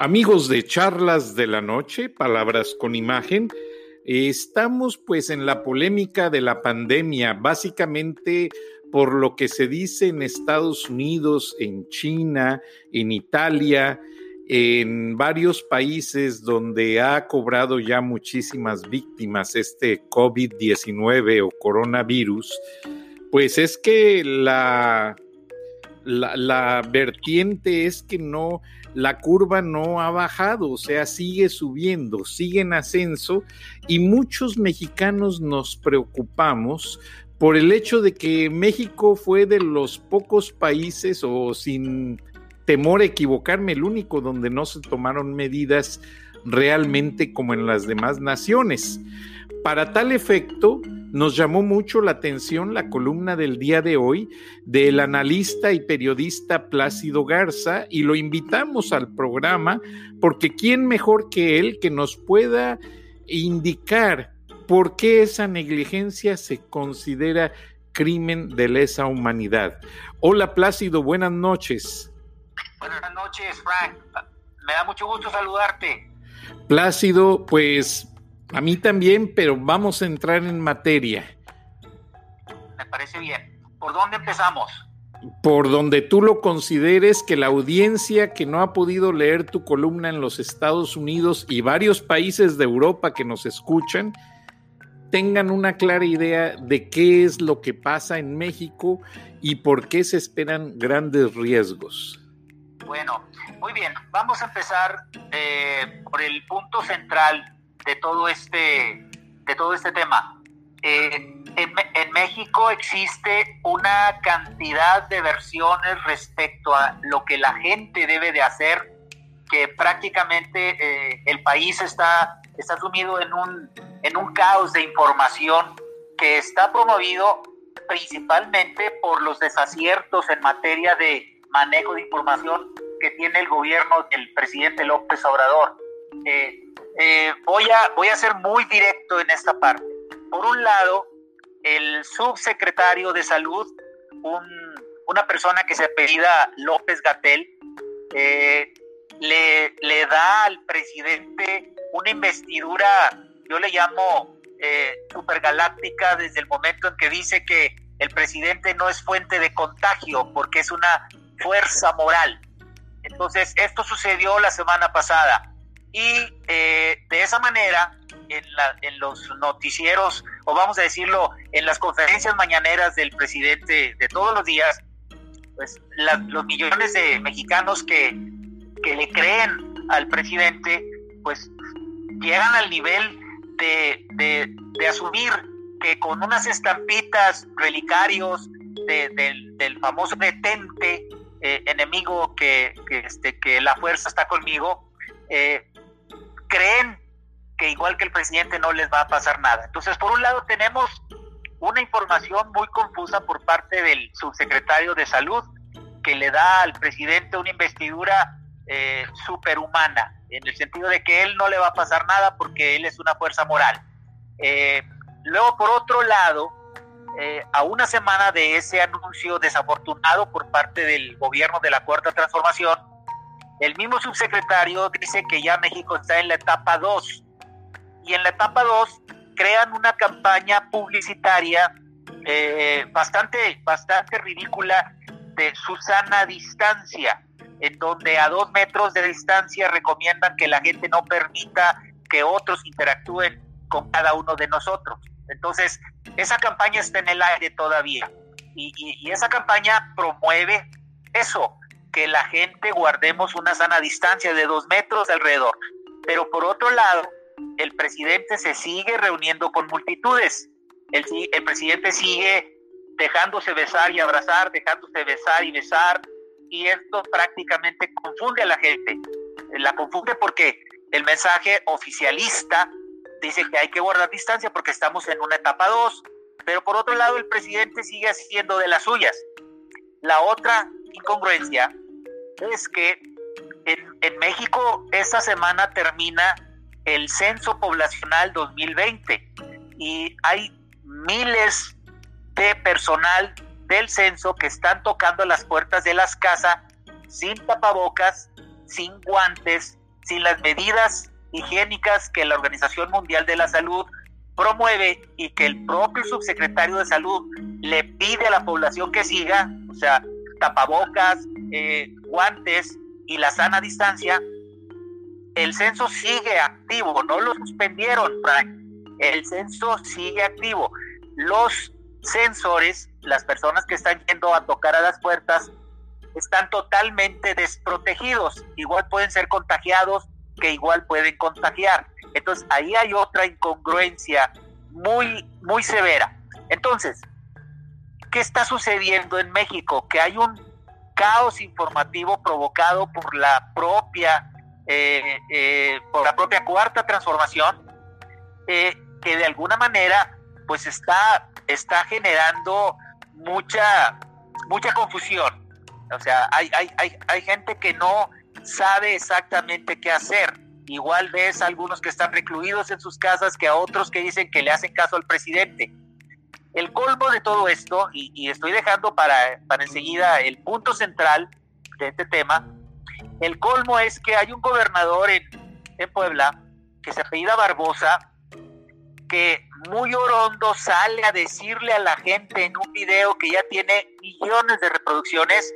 Amigos de charlas de la noche, palabras con imagen, estamos pues en la polémica de la pandemia, básicamente por lo que se dice en Estados Unidos, en China, en Italia, en varios países donde ha cobrado ya muchísimas víctimas este COVID-19 o coronavirus, pues es que la, la, la vertiente es que no la curva no ha bajado, o sea, sigue subiendo, sigue en ascenso y muchos mexicanos nos preocupamos por el hecho de que México fue de los pocos países o sin temor a equivocarme, el único donde no se tomaron medidas realmente como en las demás naciones. Para tal efecto, nos llamó mucho la atención la columna del día de hoy del analista y periodista Plácido Garza y lo invitamos al programa porque quién mejor que él que nos pueda indicar por qué esa negligencia se considera crimen de lesa humanidad. Hola Plácido, buenas noches. Buenas noches, Frank. Me da mucho gusto saludarte. Plácido, pues a mí también, pero vamos a entrar en materia. Me parece bien. ¿Por dónde empezamos? Por donde tú lo consideres que la audiencia que no ha podido leer tu columna en los Estados Unidos y varios países de Europa que nos escuchan tengan una clara idea de qué es lo que pasa en México y por qué se esperan grandes riesgos. Bueno, muy bien, vamos a empezar eh, por el punto central de todo este, de todo este tema. Eh, en, México existe una cantidad de versiones respecto a lo que la gente debe de hacer, que prácticamente eh, el país está, está sumido en un, en un caos de información que está promovido principalmente por los desaciertos en materia de manejo de información que tiene el gobierno del presidente López Obrador. Eh, eh, voy, a, voy a ser muy directo en esta parte. Por un lado, el subsecretario de Salud, una persona que se apellida López Gatel, eh, le, le, da al presidente una investidura, yo le llamo supergaláctica, desde el momento en que dice que el presidente no es fuente de contagio porque es una fuerza moral. Entonces, esto sucedió la semana pasada. Y eh, de esa manera, en, los noticieros, o vamos a decirlo, en las conferencias mañaneras del presidente de todos los días, pues los millones de mexicanos que, que le creen al presidente, pues llegan al nivel de, de, asumir que con unas estampitas relicarios del, famoso detente eh, enemigo que, que, este, que la fuerza está conmigo, eh, creen que igual que el presidente no les va a pasar nada. Entonces, por un lado tenemos una información muy confusa por parte del subsecretario de salud que le da al presidente una investidura eh, superhumana, en el sentido de que él no le va a pasar nada porque él es una fuerza moral. Eh, luego, por otro lado, eh, a una semana de ese anuncio desafortunado por parte del gobierno de la Cuarta Transformación, el mismo subsecretario dice que ya México está en la etapa 2 y en la etapa 2 crean una campaña publicitaria eh, bastante, bastante ridícula de Susana Distancia, en donde a dos metros de distancia recomiendan que la gente no permita que otros interactúen con cada uno de nosotros. Entonces, esa campaña está en el aire todavía y, y esa campaña promueve eso, que la gente guardemos una sana distancia de dos metros alrededor. Pero por otro lado, el presidente se sigue reuniendo con multitudes. El, presidente sigue dejándose besar y abrazar, dejándose besar y besar, y esto prácticamente confunde a la gente. La confunde porque el mensaje oficialista dice que hay que guardar distancia porque estamos en una etapa 2, pero por otro lado el presidente sigue haciendo de las suyas. La otra incongruencia es que en, México esta semana termina el censo poblacional 2020 y hay miles de personal del censo que están tocando las puertas de las casas sin tapabocas, sin guantes, sin las medidas higiénicas que la Organización Mundial de la Salud promueve y que el propio subsecretario de salud le pide a la población que siga, o sea, tapabocas, eh, guantes y la sana distancia, el censo sigue activo, no lo suspendieron, Frank. El censo sigue activo. Los censores, las personas que están yendo a tocar a las puertas, están totalmente desprotegidos. Igual pueden ser contagiados, que igual pueden contagiar. Entonces ahí hay otra incongruencia muy, muy severa. Entonces, ¿qué está sucediendo en México? Que hay un caos informativo provocado por la propia, eh, eh, por la propia cuarta transformación, eh, que de alguna manera, pues está, está generando mucha, mucha confusión. O sea, hay, hay, hay, hay gente que no sabe exactamente qué hacer. Igual ves a algunos que están recluidos en sus casas que a otros que dicen que le hacen caso al presidente. El colmo de todo esto, y, estoy dejando para, para enseguida el punto central de este tema, el colmo es que hay un gobernador en, en Puebla que se apellida Barbosa, que muy orondo sale a decirle a la gente en un video que ya tiene millones de reproducciones,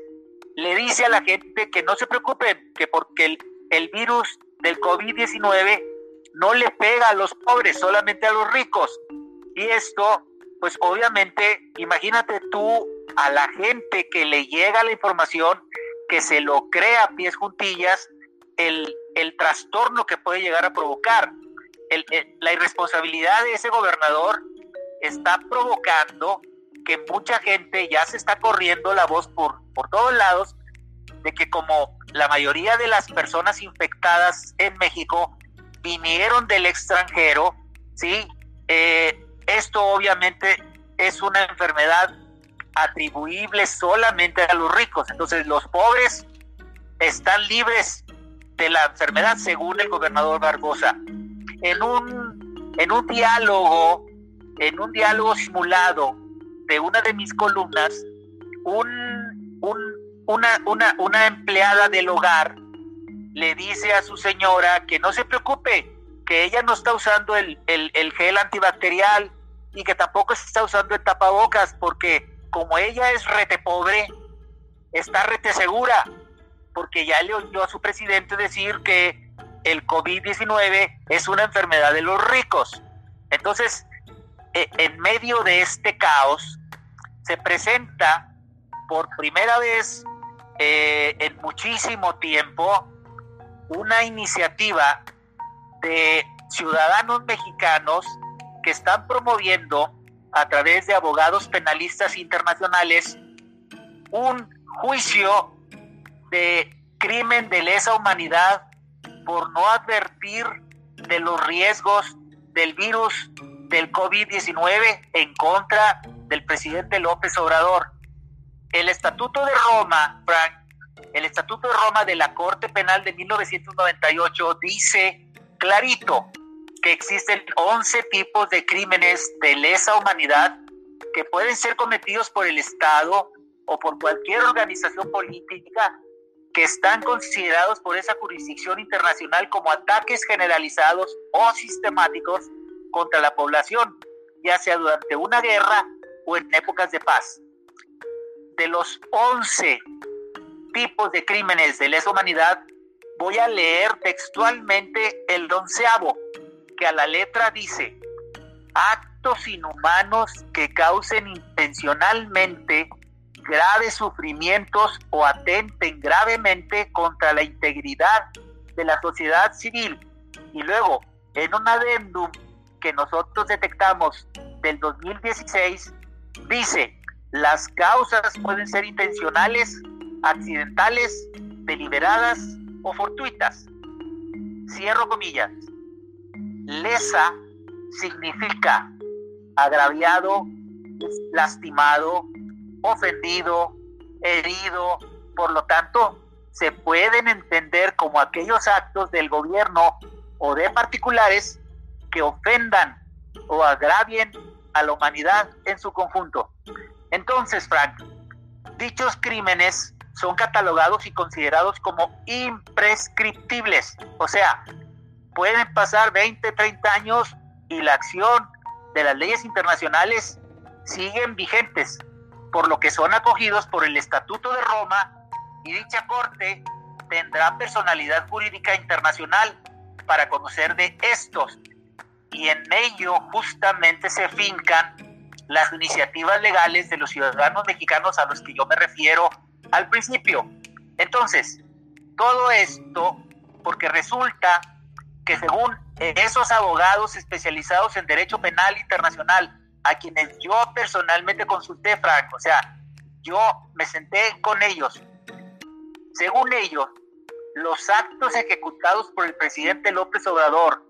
le dice a la gente que no se preocupen, que porque el, el virus del COVID-19 no le pega a los pobres, solamente a los ricos. Y esto, pues obviamente, imagínate tú a la gente que le llega la información, que se lo crea a pies juntillas, el, el trastorno que puede llegar a provocar. la irresponsabilidad de ese gobernador está provocando que mucha gente ya se está corriendo la voz por, por todos lados de que como la mayoría de las personas infectadas en México vinieron del extranjero, ¿sí? Eh, esto obviamente es una enfermedad atribuible solamente a los ricos. Entonces los pobres están libres de la enfermedad según el gobernador Barbosa. En un, en un diálogo, en un diálogo simulado de una de mis columnas, un, un una, una, una empleada del hogar le dice a su señora que no se preocupe, que ella no está usando el, gel antibacterial y que tampoco está usando el tapabocas porque como ella es rete pobre, está rete segura, porque ya le oyó a su presidente decir que el COVID-19 es una enfermedad de los ricos. Entonces, e, en medio de este caos, se presenta por primera vez eh, en muchísimo tiempo una iniciativa de ciudadanos mexicanos que están promoviendo a través de abogados penalistas internacionales un juicio de crimen de lesa humanidad por no advertir de los riesgos del virus del COVID-19 en contra del presidente López Obrador. El Estatuto de Roma, Frank, el Estatuto de Roma de la Corte Penal de 1998 dice clarito que existen 11 tipos de crímenes de lesa humanidad que pueden ser cometidos por el Estado o por cualquier organización política que están considerados por esa jurisdicción internacional como ataques generalizados o sistemáticos contra la población, ya sea durante una guerra o en épocas de paz. De los 11 tipos de crímenes de lesa humanidad, voy a leer textualmente el onceavo, que a la letra dice, actos inhumanos que causen intencionalmente graves sufrimientos o atenten gravemente contra la integridad de la sociedad civil. Y luego, en un adendum que nosotros detectamos del 2016, dice, las causas pueden ser intencionales, accidentales, deliberadas o fortuitas. Cierro comillas. Lesa significa agraviado, lastimado, ofendido, herido. Por lo tanto, se pueden entender como aquellos actos del gobierno o de particulares que ofendan o agravien a la humanidad en su conjunto. Entonces, Frank, dichos crímenes son catalogados y considerados como imprescriptibles. O sea, pueden pasar 20, 30 años y la acción de las leyes internacionales siguen vigentes, por lo que son acogidos por el Estatuto de Roma y dicha Corte tendrá personalidad jurídica internacional para conocer de estos. Y en ello justamente se fincan las iniciativas legales de los ciudadanos mexicanos a los que yo me refiero al principio. Entonces, todo esto porque resulta que según esos abogados especializados en derecho penal internacional, a quienes yo personalmente consulté, Frank, o sea, yo me senté con ellos, según ellos, los actos ejecutados por el presidente López Obrador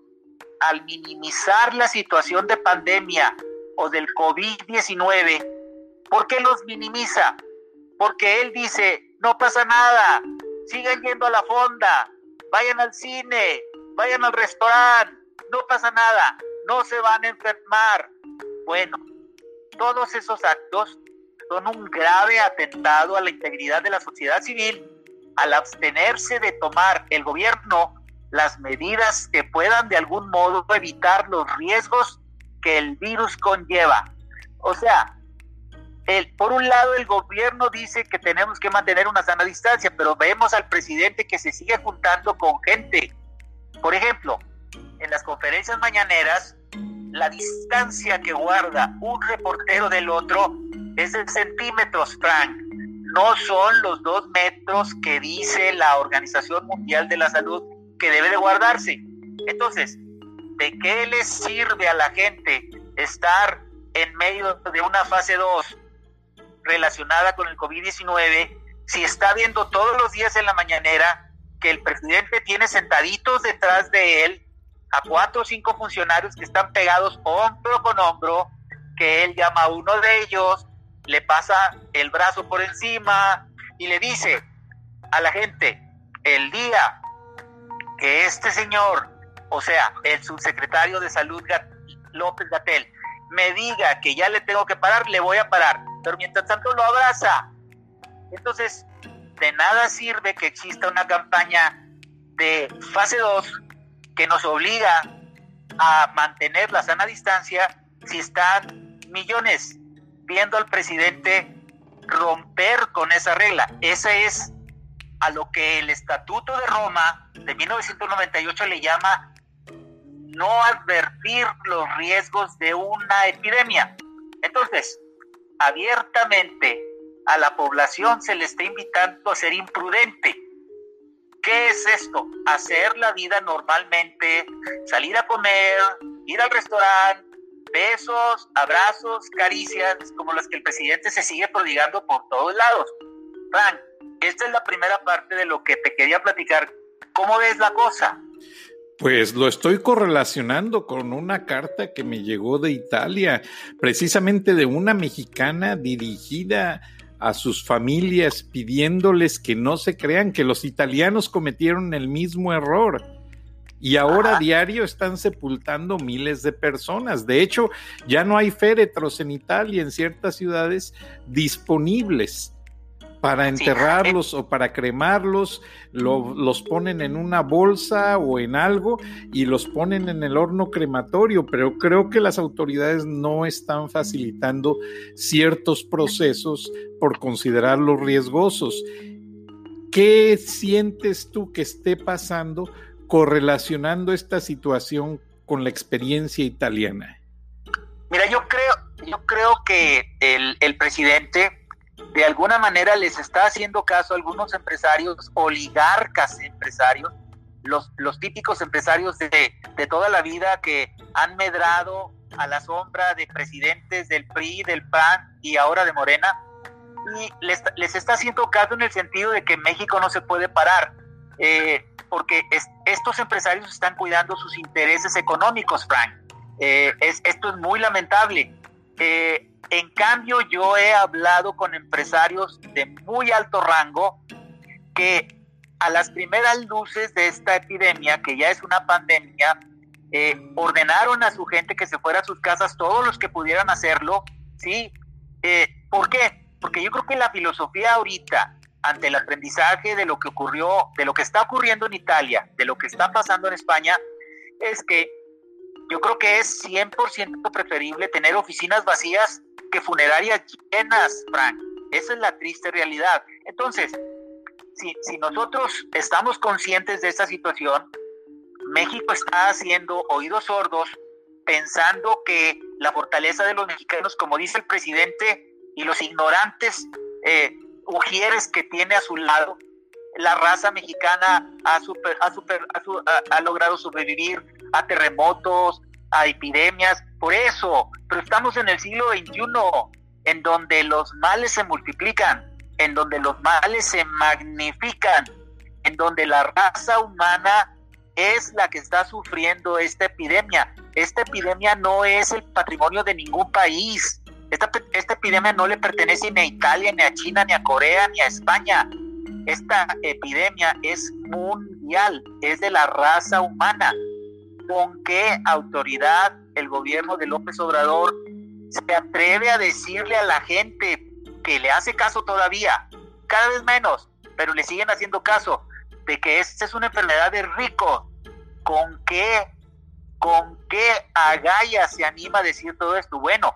al minimizar la situación de pandemia o del COVID-19, ¿por qué los minimiza? Porque él dice, no pasa nada, sigan yendo a la fonda, vayan al cine, vayan al restaurante, no pasa nada, no se van a enfermar. Bueno, todos esos actos son un grave atentado a la integridad de la sociedad civil al abstenerse de tomar el gobierno las medidas que puedan de algún modo evitar los riesgos que el virus conlleva. O sea, el, por un lado el gobierno dice que tenemos que mantener una sana distancia, pero vemos al presidente que se sigue juntando con gente. Por ejemplo, en las conferencias mañaneras, la distancia que guarda un reportero del otro es de centímetros, Frank no son los dos metros que dice la Organización Mundial de la Salud que debe de guardarse. Entonces, ¿de qué le sirve a la gente estar en medio de una fase 2 relacionada con el COVID-19 si está viendo todos los días en la mañanera que el presidente tiene sentaditos detrás de él a cuatro o cinco funcionarios que están pegados hombro con hombro, que él llama a uno de ellos, le pasa el brazo por encima y le dice a la gente, el día que este señor, o sea, el subsecretario de Salud López Gatel, me diga que ya le tengo que parar, le voy a parar, pero mientras tanto lo abraza. Entonces, de nada sirve que exista una campaña de fase 2 que nos obliga a mantener la sana distancia si están millones viendo al presidente romper con esa regla. Ese es a lo que el Estatuto de Roma de 1998 le llama no advertir los riesgos de una epidemia. Entonces, abiertamente a la población se le está invitando a ser imprudente. ¿Qué es esto? Hacer la vida normalmente, salir a comer, ir al restaurante, besos, abrazos, caricias, como las que el presidente se sigue prodigando por todos lados. Frank, esta es la primera parte de lo que te quería platicar. ¿Cómo ves la cosa? Pues lo estoy correlacionando con una carta que me llegó de Italia, precisamente de una mexicana dirigida a sus familias pidiéndoles que no se crean que los italianos cometieron el mismo error. Y ahora a diario están sepultando miles de personas. De hecho, ya no hay féretros en Italia, en ciertas ciudades, disponibles para enterrarlos o para cremarlos, los ponen en una bolsa o en algo y los ponen en el horno crematorio, pero creo que las autoridades no están facilitando ciertos procesos por considerarlos riesgosos. ¿Qué sientes tú que esté pasando correlacionando esta situación con la experiencia italiana? Mira, yo creo, yo creo que el, el presidente de alguna manera les está haciendo caso a algunos empresarios, oligarcas empresarios, los, los típicos empresarios de, de, toda la vida que han medrado a la sombra de presidentes del PRI, del PAN y ahora de Morena, y les, les está haciendo caso en el sentido de que México no se puede parar. Eh, porque estos empresarios están cuidando sus intereses económicos, Frank. Eh, esto es muy lamentable. Eh, en cambio, yo he hablado con empresarios de muy alto rango que a las primeras luces de esta epidemia, que ya es una pandemia, eh, ordenaron a su gente que se fuera a sus casas, todos los que pudieran hacerlo, ¿sí? ¿Por qué? Porque yo creo que la filosofía ahorita ante el aprendizaje de lo que ocurrió, de lo que está ocurriendo en Italia, de lo que está pasando en España, es que yo creo que es 100% preferible tener oficinas vacías que funerarias llenas, Frank. Esa es la triste realidad. Entonces, si, si nosotros estamos conscientes de esta situación, México está haciendo oídos sordos pensando que la fortaleza de los mexicanos, como dice el presidente, y los ignorantes eh, ujieres que tiene a su lado, la raza mexicana ha, super, ha, super, ha, logrado sobrevivir a terremotos, a epidemias, por eso, pero estamos en el siglo XXI, en donde los males se multiplican, en donde los males se magnifican, en donde la raza humana es la que está sufriendo esta epidemia. Esta epidemia no es el patrimonio de ningún país. Esta, esta epidemia no le pertenece ni a Italia, ni a China, ni a Corea, ni a España. Esta epidemia es mundial, es de la raza humana. ¿Con qué autoridad el gobierno de López Obrador se atreve a decirle a la gente que le hace caso todavía, cada vez menos, pero le siguen haciendo caso, de que esta es una enfermedad de rico? ¿Con qué, con qué agalla se anima a decir todo esto? Bueno,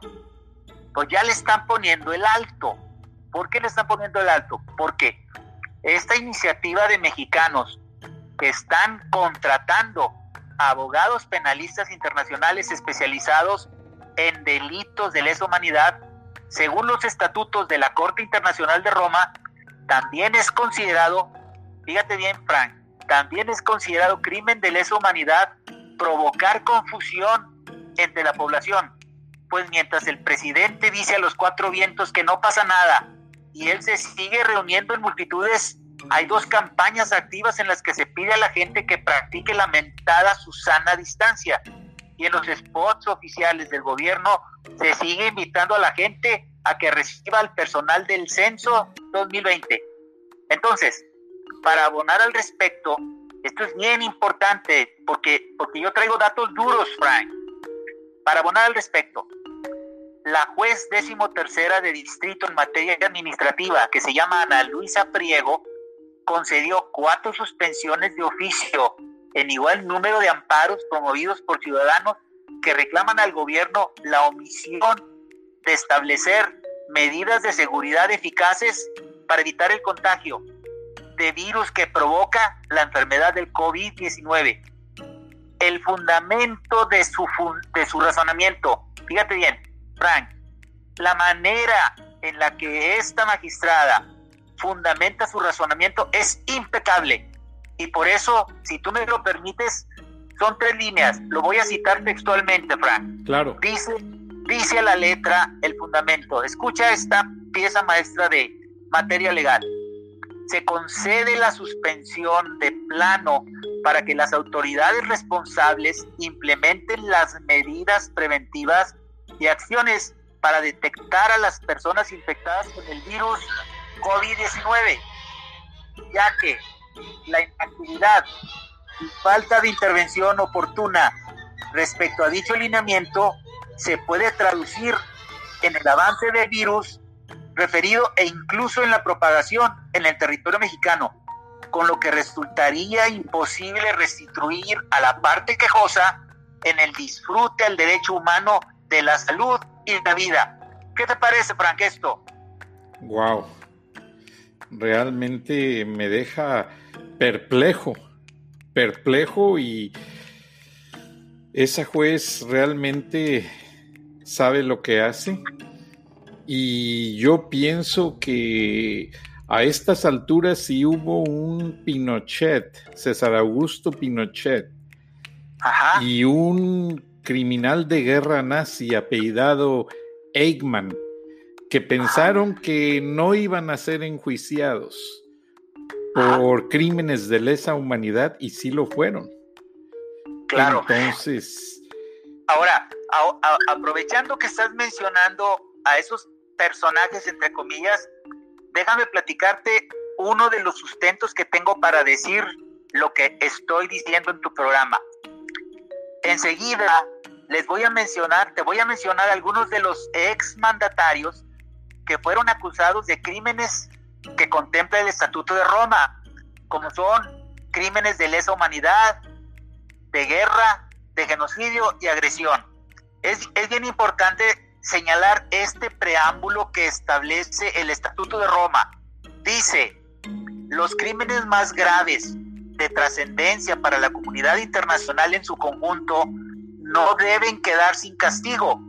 pues ya le están poniendo el alto. ¿Por qué le están poniendo el alto? Porque esta iniciativa de mexicanos que están contratando abogados penalistas internacionales especializados en delitos de lesa humanidad, según los estatutos de la Corte Internacional de Roma, también es considerado, fíjate bien, Frank, también es considerado crimen de lesa humanidad provocar confusión entre la población. Pues mientras el presidente dice a los cuatro vientos que no pasa nada y él se sigue reuniendo en multitudes, hay dos campañas activas en las que se pide a la gente que practique la mentada Susana distancia. Y en los spots oficiales del gobierno se sigue invitando a la gente a que reciba al personal del censo 2020. Entonces, para abonar al respecto, esto es bien importante porque, porque yo traigo datos duros, Frank. Para abonar al respecto, la juez décimo tercera de distrito en materia administrativa, que se llama Ana Luisa Priego, concedió cuatro suspensiones de oficio en igual número de amparos promovidos por ciudadanos que reclaman al gobierno la omisión de establecer medidas de seguridad eficaces para evitar el contagio de virus que provoca la enfermedad del COVID-19. El fundamento de su, de su razonamiento, fíjate bien, Frank, la manera en la que esta magistrada fundamenta su razonamiento es impecable. Y por eso, si tú me lo permites, son tres líneas. Lo voy a citar textualmente, Frank. Claro. Dice, dice a la letra el fundamento. Escucha esta pieza maestra de materia legal se concede la suspensión de plano para que las autoridades responsables implementen las medidas preventivas y acciones para detectar a las personas infectadas con el virus COVID-19, ya que la inactividad y falta de intervención oportuna respecto a dicho alineamiento se puede traducir en el avance del virus referido e incluso en la propagación en el territorio mexicano, con lo que resultaría imposible restituir a la parte quejosa en el disfrute al derecho humano de la salud y la vida. ¿Qué te parece, Frank, esto? Wow. Realmente me deja perplejo, perplejo y esa juez realmente sabe lo que hace. Y yo pienso que a estas alturas sí hubo un Pinochet, César Augusto Pinochet, y un criminal de guerra nazi apellidado Eichmann, que pensaron que no iban a ser enjuiciados por crímenes de lesa humanidad y sí lo fueron. Claro. Entonces. Ahora, aprovechando que estás mencionando a esos personajes, entre comillas, déjame platicarte uno de los sustentos que tengo para decir lo que estoy diciendo en tu programa. Enseguida les voy a mencionar, te voy a mencionar algunos de los ex mandatarios que fueron acusados de crímenes que contempla el Estatuto de Roma, como son crímenes de lesa humanidad, de guerra, de genocidio y agresión. Es, es bien importante señalar este preámbulo que establece el Estatuto de Roma. Dice, los crímenes más graves de trascendencia para la comunidad internacional en su conjunto no deben quedar sin castigo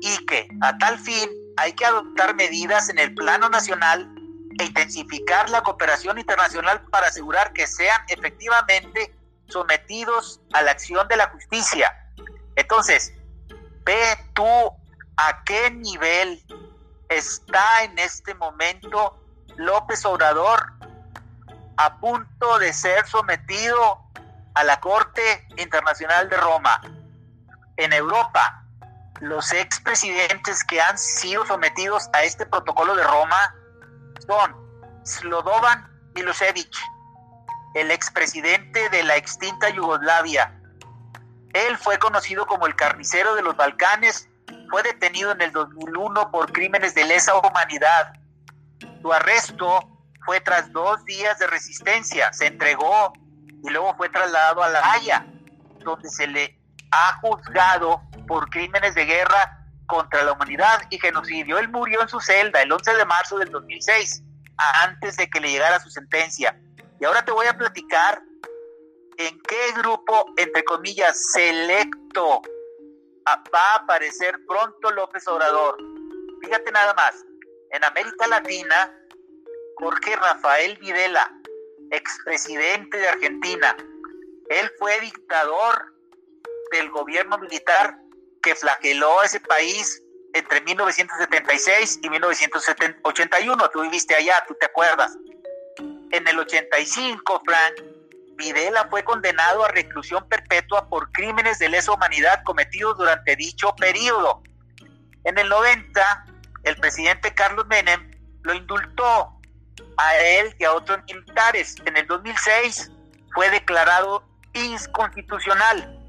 y que a tal fin hay que adoptar medidas en el plano nacional e intensificar la cooperación internacional para asegurar que sean efectivamente sometidos a la acción de la justicia. Entonces, ve tú a qué nivel está en este momento López Obrador a punto de ser sometido a la Corte Internacional de Roma. En Europa, los expresidentes que han sido sometidos a este protocolo de Roma son Slobodan Milosevic, el expresidente de la extinta Yugoslavia. Él fue conocido como el carnicero de los Balcanes, fue detenido en el 2001 por crímenes de lesa humanidad. Su arresto fue tras dos días de resistencia, se entregó y luego fue trasladado a La Haya, donde se le ha juzgado por crímenes de guerra contra la humanidad y genocidio. Él murió en su celda el 11 de marzo del 2006, antes de que le llegara su sentencia. Y ahora te voy a platicar en qué grupo, entre comillas, selecto va a aparecer pronto López Obrador. Fíjate nada más, en América Latina, Jorge Rafael Videla, expresidente de Argentina, él fue dictador del gobierno militar que flageló a ese país entre 1976 y 1981. Tú viviste allá, tú te acuerdas. En el 85, Frank, Videla fue condenado a reclusión perpetua por crímenes de lesa humanidad cometidos durante dicho periodo. En el 90, el presidente Carlos Menem lo indultó a él y a otros militares. En el 2006 fue declarado inconstitucional.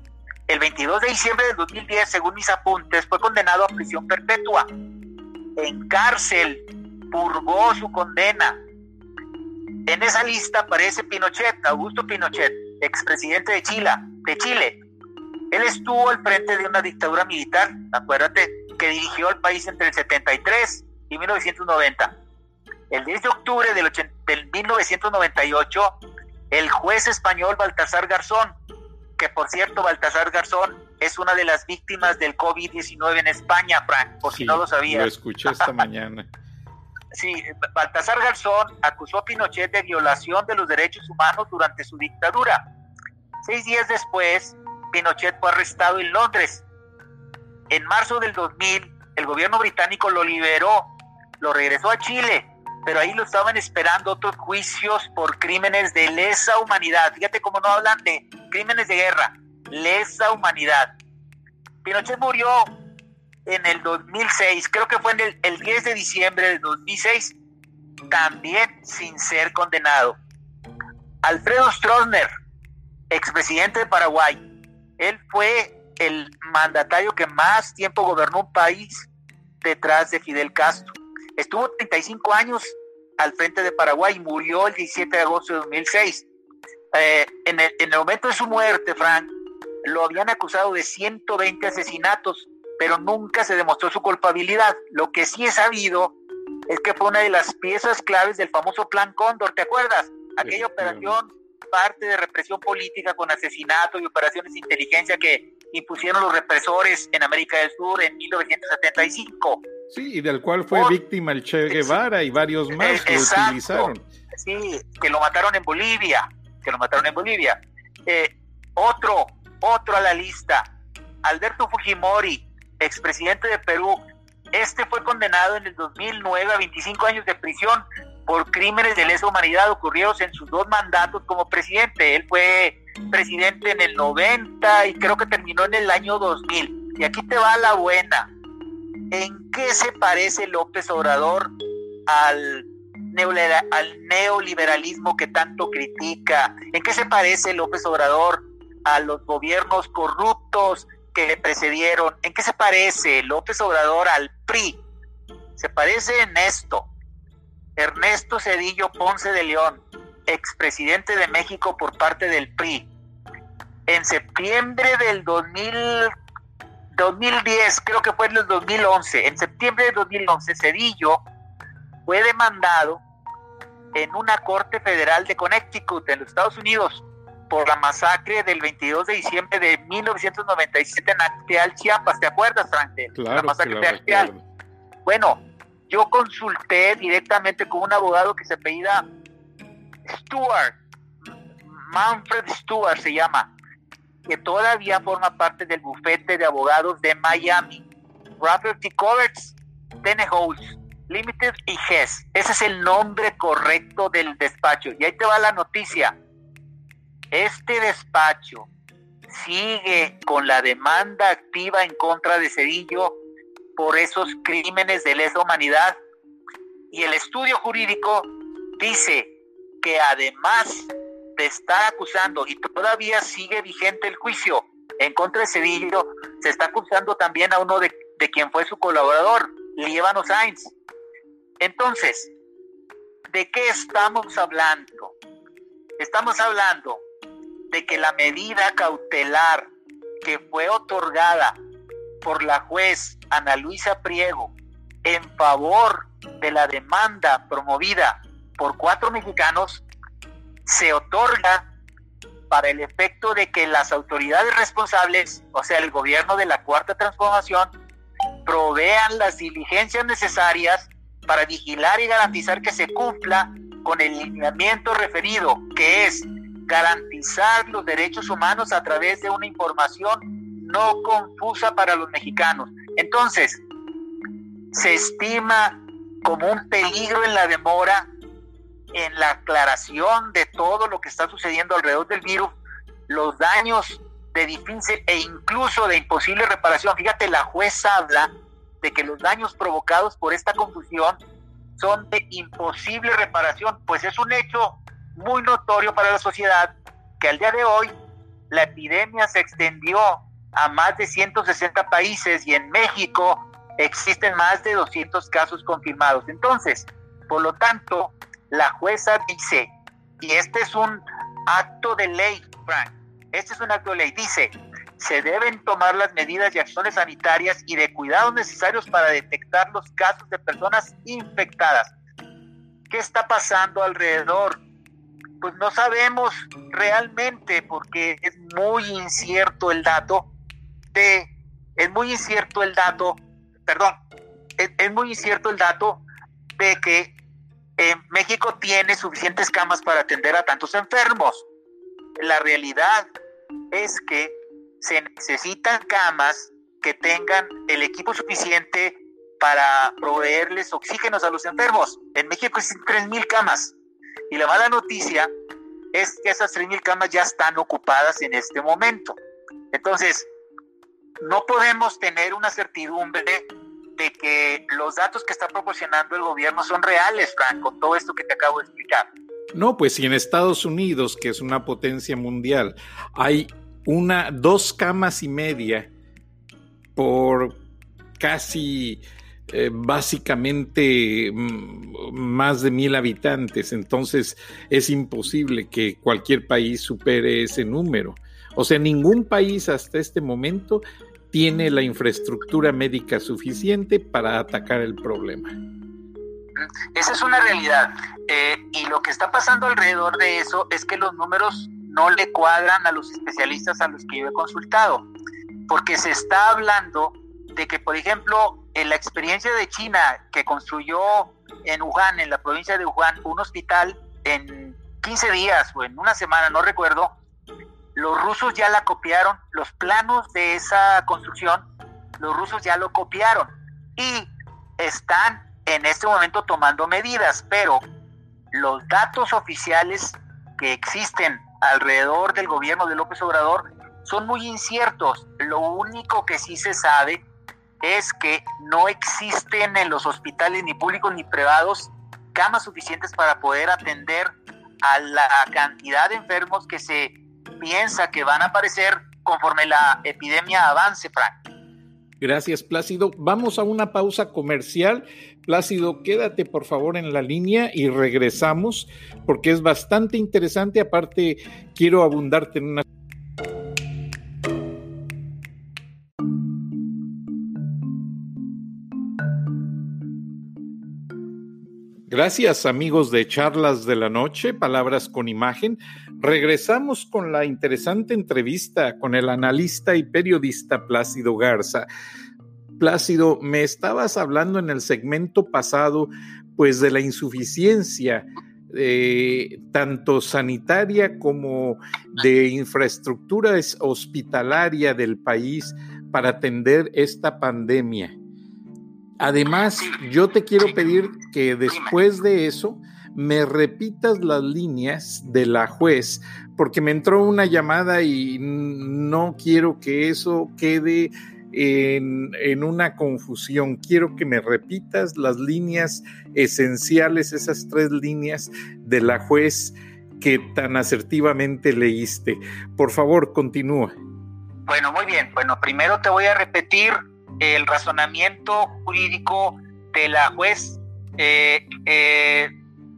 El 22 de diciembre del 2010, según mis apuntes, fue condenado a prisión perpetua. En cárcel purgó su condena. En esa lista aparece Pinochet, Augusto Pinochet, expresidente de Chile, de Chile. Él estuvo al frente de una dictadura militar, acuérdate, que dirigió al país entre el 73 y 1990. El 10 de octubre del, del 1998, el juez español Baltasar Garzón que por cierto, Baltasar Garzón es una de las víctimas del COVID-19 en España, Frank, por si no lo sabías. Lo escuché esta mañana. Sí, Baltasar Garzón acusó a Pinochet de violación de los derechos humanos durante su dictadura. Seis días después, Pinochet fue arrestado en Londres. En marzo del 2000, el gobierno británico lo liberó, lo regresó a Chile pero ahí lo estaban esperando otros juicios por crímenes de lesa humanidad. Fíjate cómo no hablan de crímenes de guerra, lesa humanidad. Pinochet murió en el 2006, creo que fue en el, el 10 de diciembre del 2006, también sin ser condenado. Alfredo Stroessner, expresidente de Paraguay, él fue el mandatario que más tiempo gobernó un país detrás de Fidel Castro Estuvo 35 años al frente de Paraguay y murió el 17 de agosto de 2006. Eh, en, el, en el momento de su muerte, Frank, lo habían acusado de 120 asesinatos, pero nunca se demostró su culpabilidad. Lo que sí es sabido es que fue una de las piezas claves del famoso Plan Cóndor, ¿te acuerdas? Aquella operación, parte de represión política con asesinatos y operaciones de inteligencia que impusieron los represores en América del Sur en 1975. Sí, y del cual fue víctima el Che Guevara y varios más que lo utilizaron. Sí, que lo mataron en Bolivia, que lo mataron en Bolivia. Eh, otro, otro a la lista, Alberto Fujimori, expresidente de Perú. Este fue condenado en el 2009 a 25 años de prisión por crímenes de lesa humanidad ocurridos en sus dos mandatos como presidente. Él fue presidente en el 90 y creo que terminó en el año 2000. Y aquí te va la buena. ¿En qué se parece López Obrador al, neoliberalismo que tanto critica? ¿En qué se parece López Obrador a los gobiernos corruptos que le precedieron? ¿En qué se parece López Obrador al PRI? Se parece en esto, Ernesto Cedillo Ponce de León, expresidente de México por parte del PRI. En septiembre del 2000, 2010, creo que fue en el 2011, en septiembre de 2011, Cedillo fue demandado en una corte federal de Connecticut, en los Estados Unidos, por la masacre del 22 de diciembre de 1997 en Acteal, Chiapas. ¿Te acuerdas, Frank? la masacre de Acteal. Bueno, yo consulté directamente con un abogado que se apellida Stewart, Manfred Stewart se llama, que todavía forma parte del bufete de abogados de Miami. Property Coverts, Tennehouse, Limited y Hess. Ese es el nombre correcto del despacho. Y ahí te va la noticia. Este despacho sigue con la demanda activa en contra de Cedillo por esos crímenes de lesa humanidad. Y el estudio jurídico dice que además de estar acusando, y todavía sigue vigente el juicio en contra de Cedillo, se está acusando también a uno de, de quien fue su colaborador, Líbano Sainz. Entonces, ¿de qué estamos hablando? Estamos hablando de que la medida cautelar que fue otorgada por la juez Ana Luisa Priego en favor de la demanda promovida por cuatro mexicanos se otorga para el efecto de que las autoridades responsables, o sea, el gobierno de la Cuarta Transformación, provean las diligencias necesarias para vigilar y garantizar que se cumpla con el lineamiento referido, que es garantizar los derechos humanos a través de una información no confusa para los mexicanos. Entonces, se estima como un peligro en la demora en la aclaración de todo lo que está sucediendo alrededor del virus, los daños de difícil e incluso de imposible reparación. Fíjate, la jueza habla de que los daños provocados por esta confusión son de imposible reparación, pues es un hecho muy notorio para la sociedad que al día de hoy la epidemia se extendió a más de 160 países y en México existen más de 200 casos confirmados. Entonces, por lo tanto, la jueza dice, y este es un acto de ley, Frank, este es un acto de ley, dice, se deben tomar las medidas y acciones sanitarias y de cuidados necesarios para detectar los casos de personas infectadas. ¿Qué está pasando alrededor? Pues no sabemos realmente porque es muy incierto el dato de, es muy incierto el dato, perdón, es, muy incierto el dato de que eh, México tiene suficientes camas para atender a tantos enfermos. La realidad es que se necesitan camas que tengan el equipo suficiente para proveerles oxígenos a los enfermos. En México existen 3.000 camas. Y la mala noticia es que esas 3.000 camas ya están ocupadas en este momento. Entonces, no podemos tener una certidumbre de que los datos que está proporcionando el gobierno son reales, Frank, con todo esto que te acabo de explicar. No, pues si en Estados Unidos, que es una potencia mundial, hay una, dos camas y media por casi eh, básicamente mm, más de mil habitantes, entonces es imposible que cualquier país supere ese número. O sea, ningún país hasta este momento tiene la infraestructura médica suficiente para atacar el problema. Esa es una realidad. Eh, y lo que está pasando alrededor de eso es que los números no le cuadran a los especialistas a los que yo he consultado, porque se está hablando de que, por ejemplo, en la experiencia de China que construyó en Wuhan, en la provincia de Wuhan, un hospital en 15 días o en una semana, no recuerdo, los rusos ya la copiaron, los planos de esa construcción, los rusos ya lo copiaron y están en este momento tomando medidas, pero los datos oficiales que existen alrededor del gobierno de López Obrador son muy inciertos. Lo único que sí se sabe es que no existen en los hospitales ni públicos ni privados camas suficientes para poder atender a la cantidad de enfermos que se piensa que van a aparecer conforme la epidemia avance, Frank. Gracias, Plácido. Vamos a una pausa comercial, Plácido, quédate por favor en la línea y regresamos porque es bastante interesante. Aparte, quiero abundarte en una Gracias amigos de Charlas de la Noche, Palabras con Imagen. Regresamos con la interesante entrevista con el analista y periodista Plácido Garza. Plácido, me estabas hablando en el segmento pasado pues de la insuficiencia eh, tanto sanitaria como de infraestructura hospitalaria del país para atender esta pandemia. Además, yo te quiero pedir que después de eso me repitas las líneas de la juez, porque me entró una llamada y no quiero que eso quede en, una confusión. Quiero que me repitas las líneas esenciales, esas tres líneas de la juez que tan asertivamente leíste. Por favor, continúa. Bueno, muy bien. Bueno, primero te voy a repetir el razonamiento jurídico de la juez eh, eh,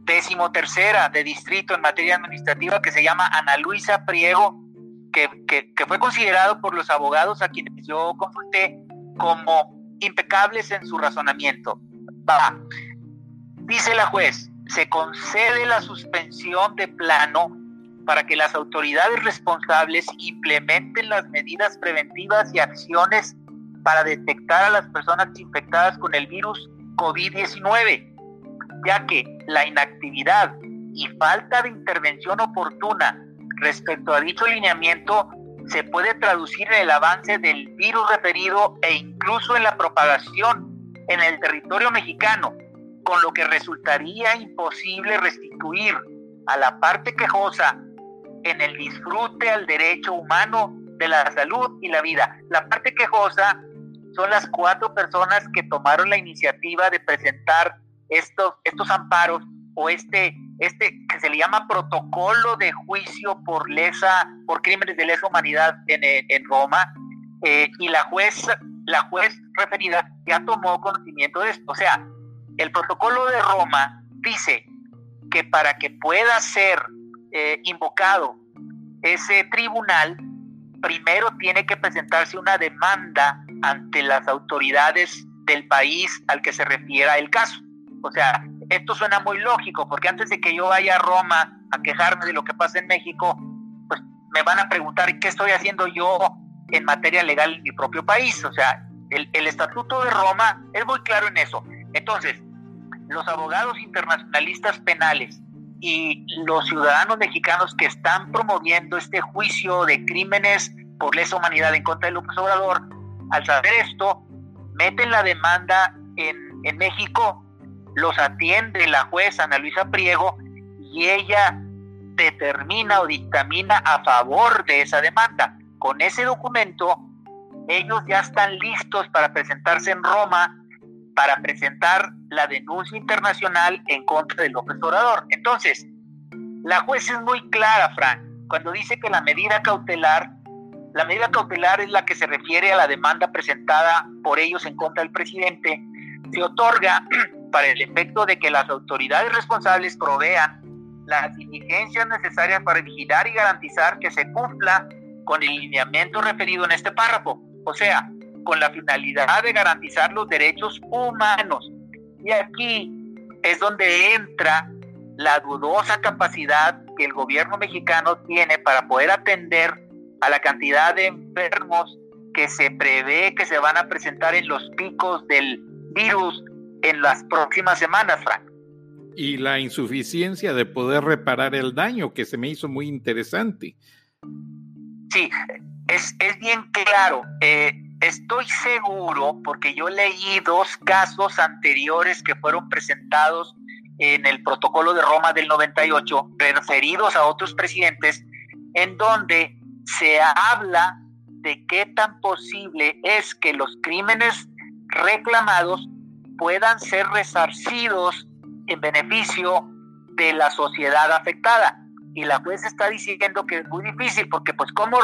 décimo tercera de distrito en materia administrativa que se llama Ana Luisa Priego, que, que, fue considerado por los abogados a quienes yo consulté como impecables en su razonamiento. Va. Dice la juez, se concede la suspensión de plano para que las autoridades responsables implementen las medidas preventivas y acciones para detectar a las personas infectadas con el virus COVID-19, ya que la inactividad y falta de intervención oportuna respecto a dicho lineamiento se puede traducir en el avance del virus referido e incluso en la propagación en el territorio mexicano, con lo que resultaría imposible restituir a la parte quejosa en el disfrute al derecho humano de la salud y la vida. La parte quejosa son las cuatro personas que tomaron la iniciativa de presentar estos, estos amparos o este, este que se le llama protocolo de juicio por lesa, por crímenes de lesa humanidad en, en Roma, eh, y la juez, la juez referida ya tomó conocimiento de esto. O sea, el protocolo de Roma dice que para que pueda ser eh, invocado ese tribunal, primero tiene que presentarse una demanda ante las autoridades del país al que se refiera el caso. O sea, esto suena muy lógico, porque antes de que yo vaya a Roma a quejarme de lo que pasa en México, pues me van a preguntar qué estoy haciendo yo en materia legal en mi propio país. O sea, el, el Estatuto de Roma es muy claro en eso. Entonces, los abogados internacionalistas penales y los ciudadanos mexicanos que están promoviendo este juicio de crímenes por lesa humanidad en contra de López Obrador al saber esto, meten la demanda en, en México, los atiende la jueza Ana Luisa Priego y ella determina o dictamina a favor de esa demanda. Con ese documento, ellos ya están listos para presentarse en Roma para presentar la denuncia internacional en contra del López Obrador. Entonces, la jueza es muy clara, Frank, cuando dice que la medida cautelar la medida cautelar es la que se refiere a la demanda presentada por ellos en contra del presidente. Se otorga para el efecto de que las autoridades responsables provean las diligencias necesarias para vigilar y garantizar que se cumpla con el lineamiento referido en este párrafo, o sea, con la finalidad de garantizar los derechos humanos. Y aquí es donde entra la dudosa capacidad que el gobierno mexicano tiene para poder atender a la cantidad de enfermos que se prevé que se van a presentar en los picos del virus en las próximas semanas, Frank. Y la insuficiencia de poder reparar el daño, que se me hizo muy interesante. Sí, es, es bien claro. Eh, estoy seguro, porque yo leí dos casos anteriores que fueron presentados en el protocolo de Roma del 98, referidos a otros presidentes, en donde se habla de qué tan posible es que los crímenes reclamados puedan ser resarcidos en beneficio de la sociedad afectada. Y la juez está diciendo que es muy difícil porque pues cómo,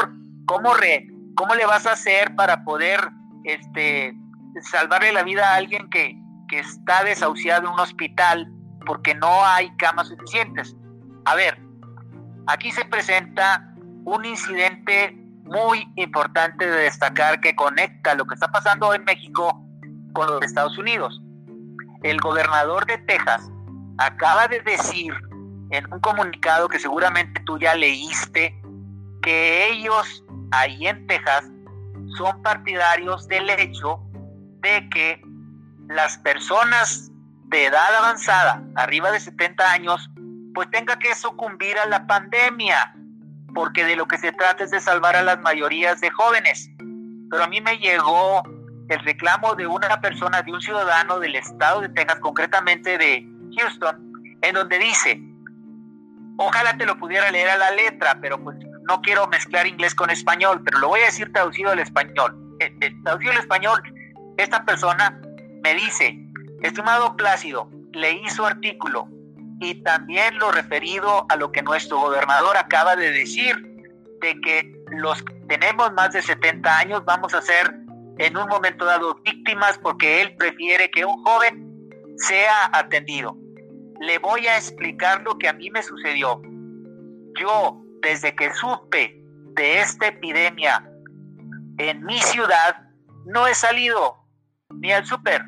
cómo, re, cómo le vas a hacer para poder este, salvarle la vida a alguien que, que está desahuciado en un hospital porque no hay camas suficientes. A ver, aquí se presenta un incidente muy importante de destacar que conecta lo que está pasando en México con los Estados Unidos. El gobernador de Texas acaba de decir en un comunicado que seguramente tú ya leíste que ellos ahí en Texas son partidarios del hecho de que las personas de edad avanzada, arriba de 70 años, pues tenga que sucumbir a la pandemia, porque de lo que se trata es de salvar a las mayorías de jóvenes. Pero a mí me llegó el reclamo de una persona, de un ciudadano del estado de Texas, concretamente de Houston, en donde dice, ojalá te lo pudiera leer a la letra, pero pues no quiero mezclar inglés con español, pero lo voy a decir traducido al español. Eh, eh, traducido al español, esta persona me dice, estimado Plácido, leí su artículo y también lo referido a lo que nuestro gobernador acaba de decir, de que los que tenemos más de 70 años vamos a ser en un momento dado víctimas porque él prefiere que un joven sea atendido. Le voy a explicar lo que a mí me sucedió. Yo, desde que supe de esta epidemia en mi ciudad, no he salido ni al súper.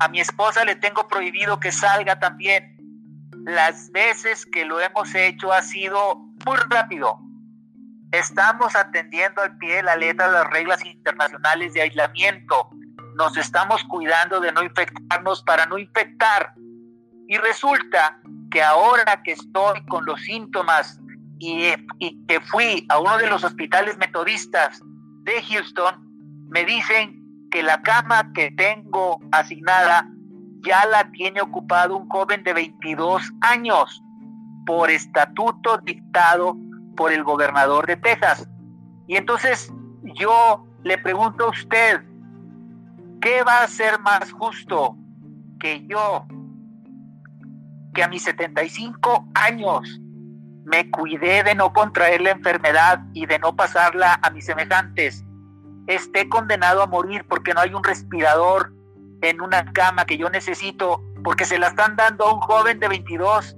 A mi esposa le tengo prohibido que salga también. Las veces que lo hemos hecho ha sido muy rápido. Estamos atendiendo al pie de la letra las reglas internacionales de aislamiento. Nos estamos cuidando de no infectarnos para no infectar. Y resulta que ahora que estoy con los síntomas y, y que fui a uno de los hospitales metodistas de Houston, me dicen que la cama que tengo asignada ya la tiene ocupado un joven de 22 años por estatuto dictado por el gobernador de Texas. Y entonces yo le pregunto a usted, ¿qué va a ser más justo que yo, que a mis 75 años me cuidé de no contraer la enfermedad y de no pasarla a mis semejantes, esté condenado a morir porque no hay un respirador en una cama que yo necesito, porque se la están dando a un joven de 22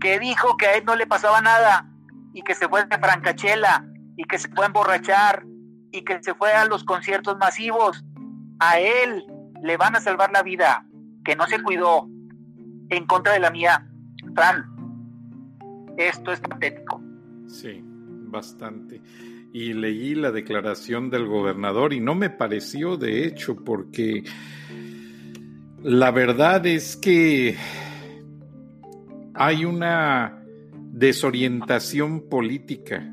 que dijo que a él no le pasaba nada y que se fue de francachela y que se fue a emborrachar y que se fue a los conciertos masivos. A él le van a salvar la vida, que no se cuidó en contra de la mía. Fran, esto es patético. Sí, bastante y leí la declaración del gobernador y no me pareció de hecho porque la verdad es que hay una desorientación política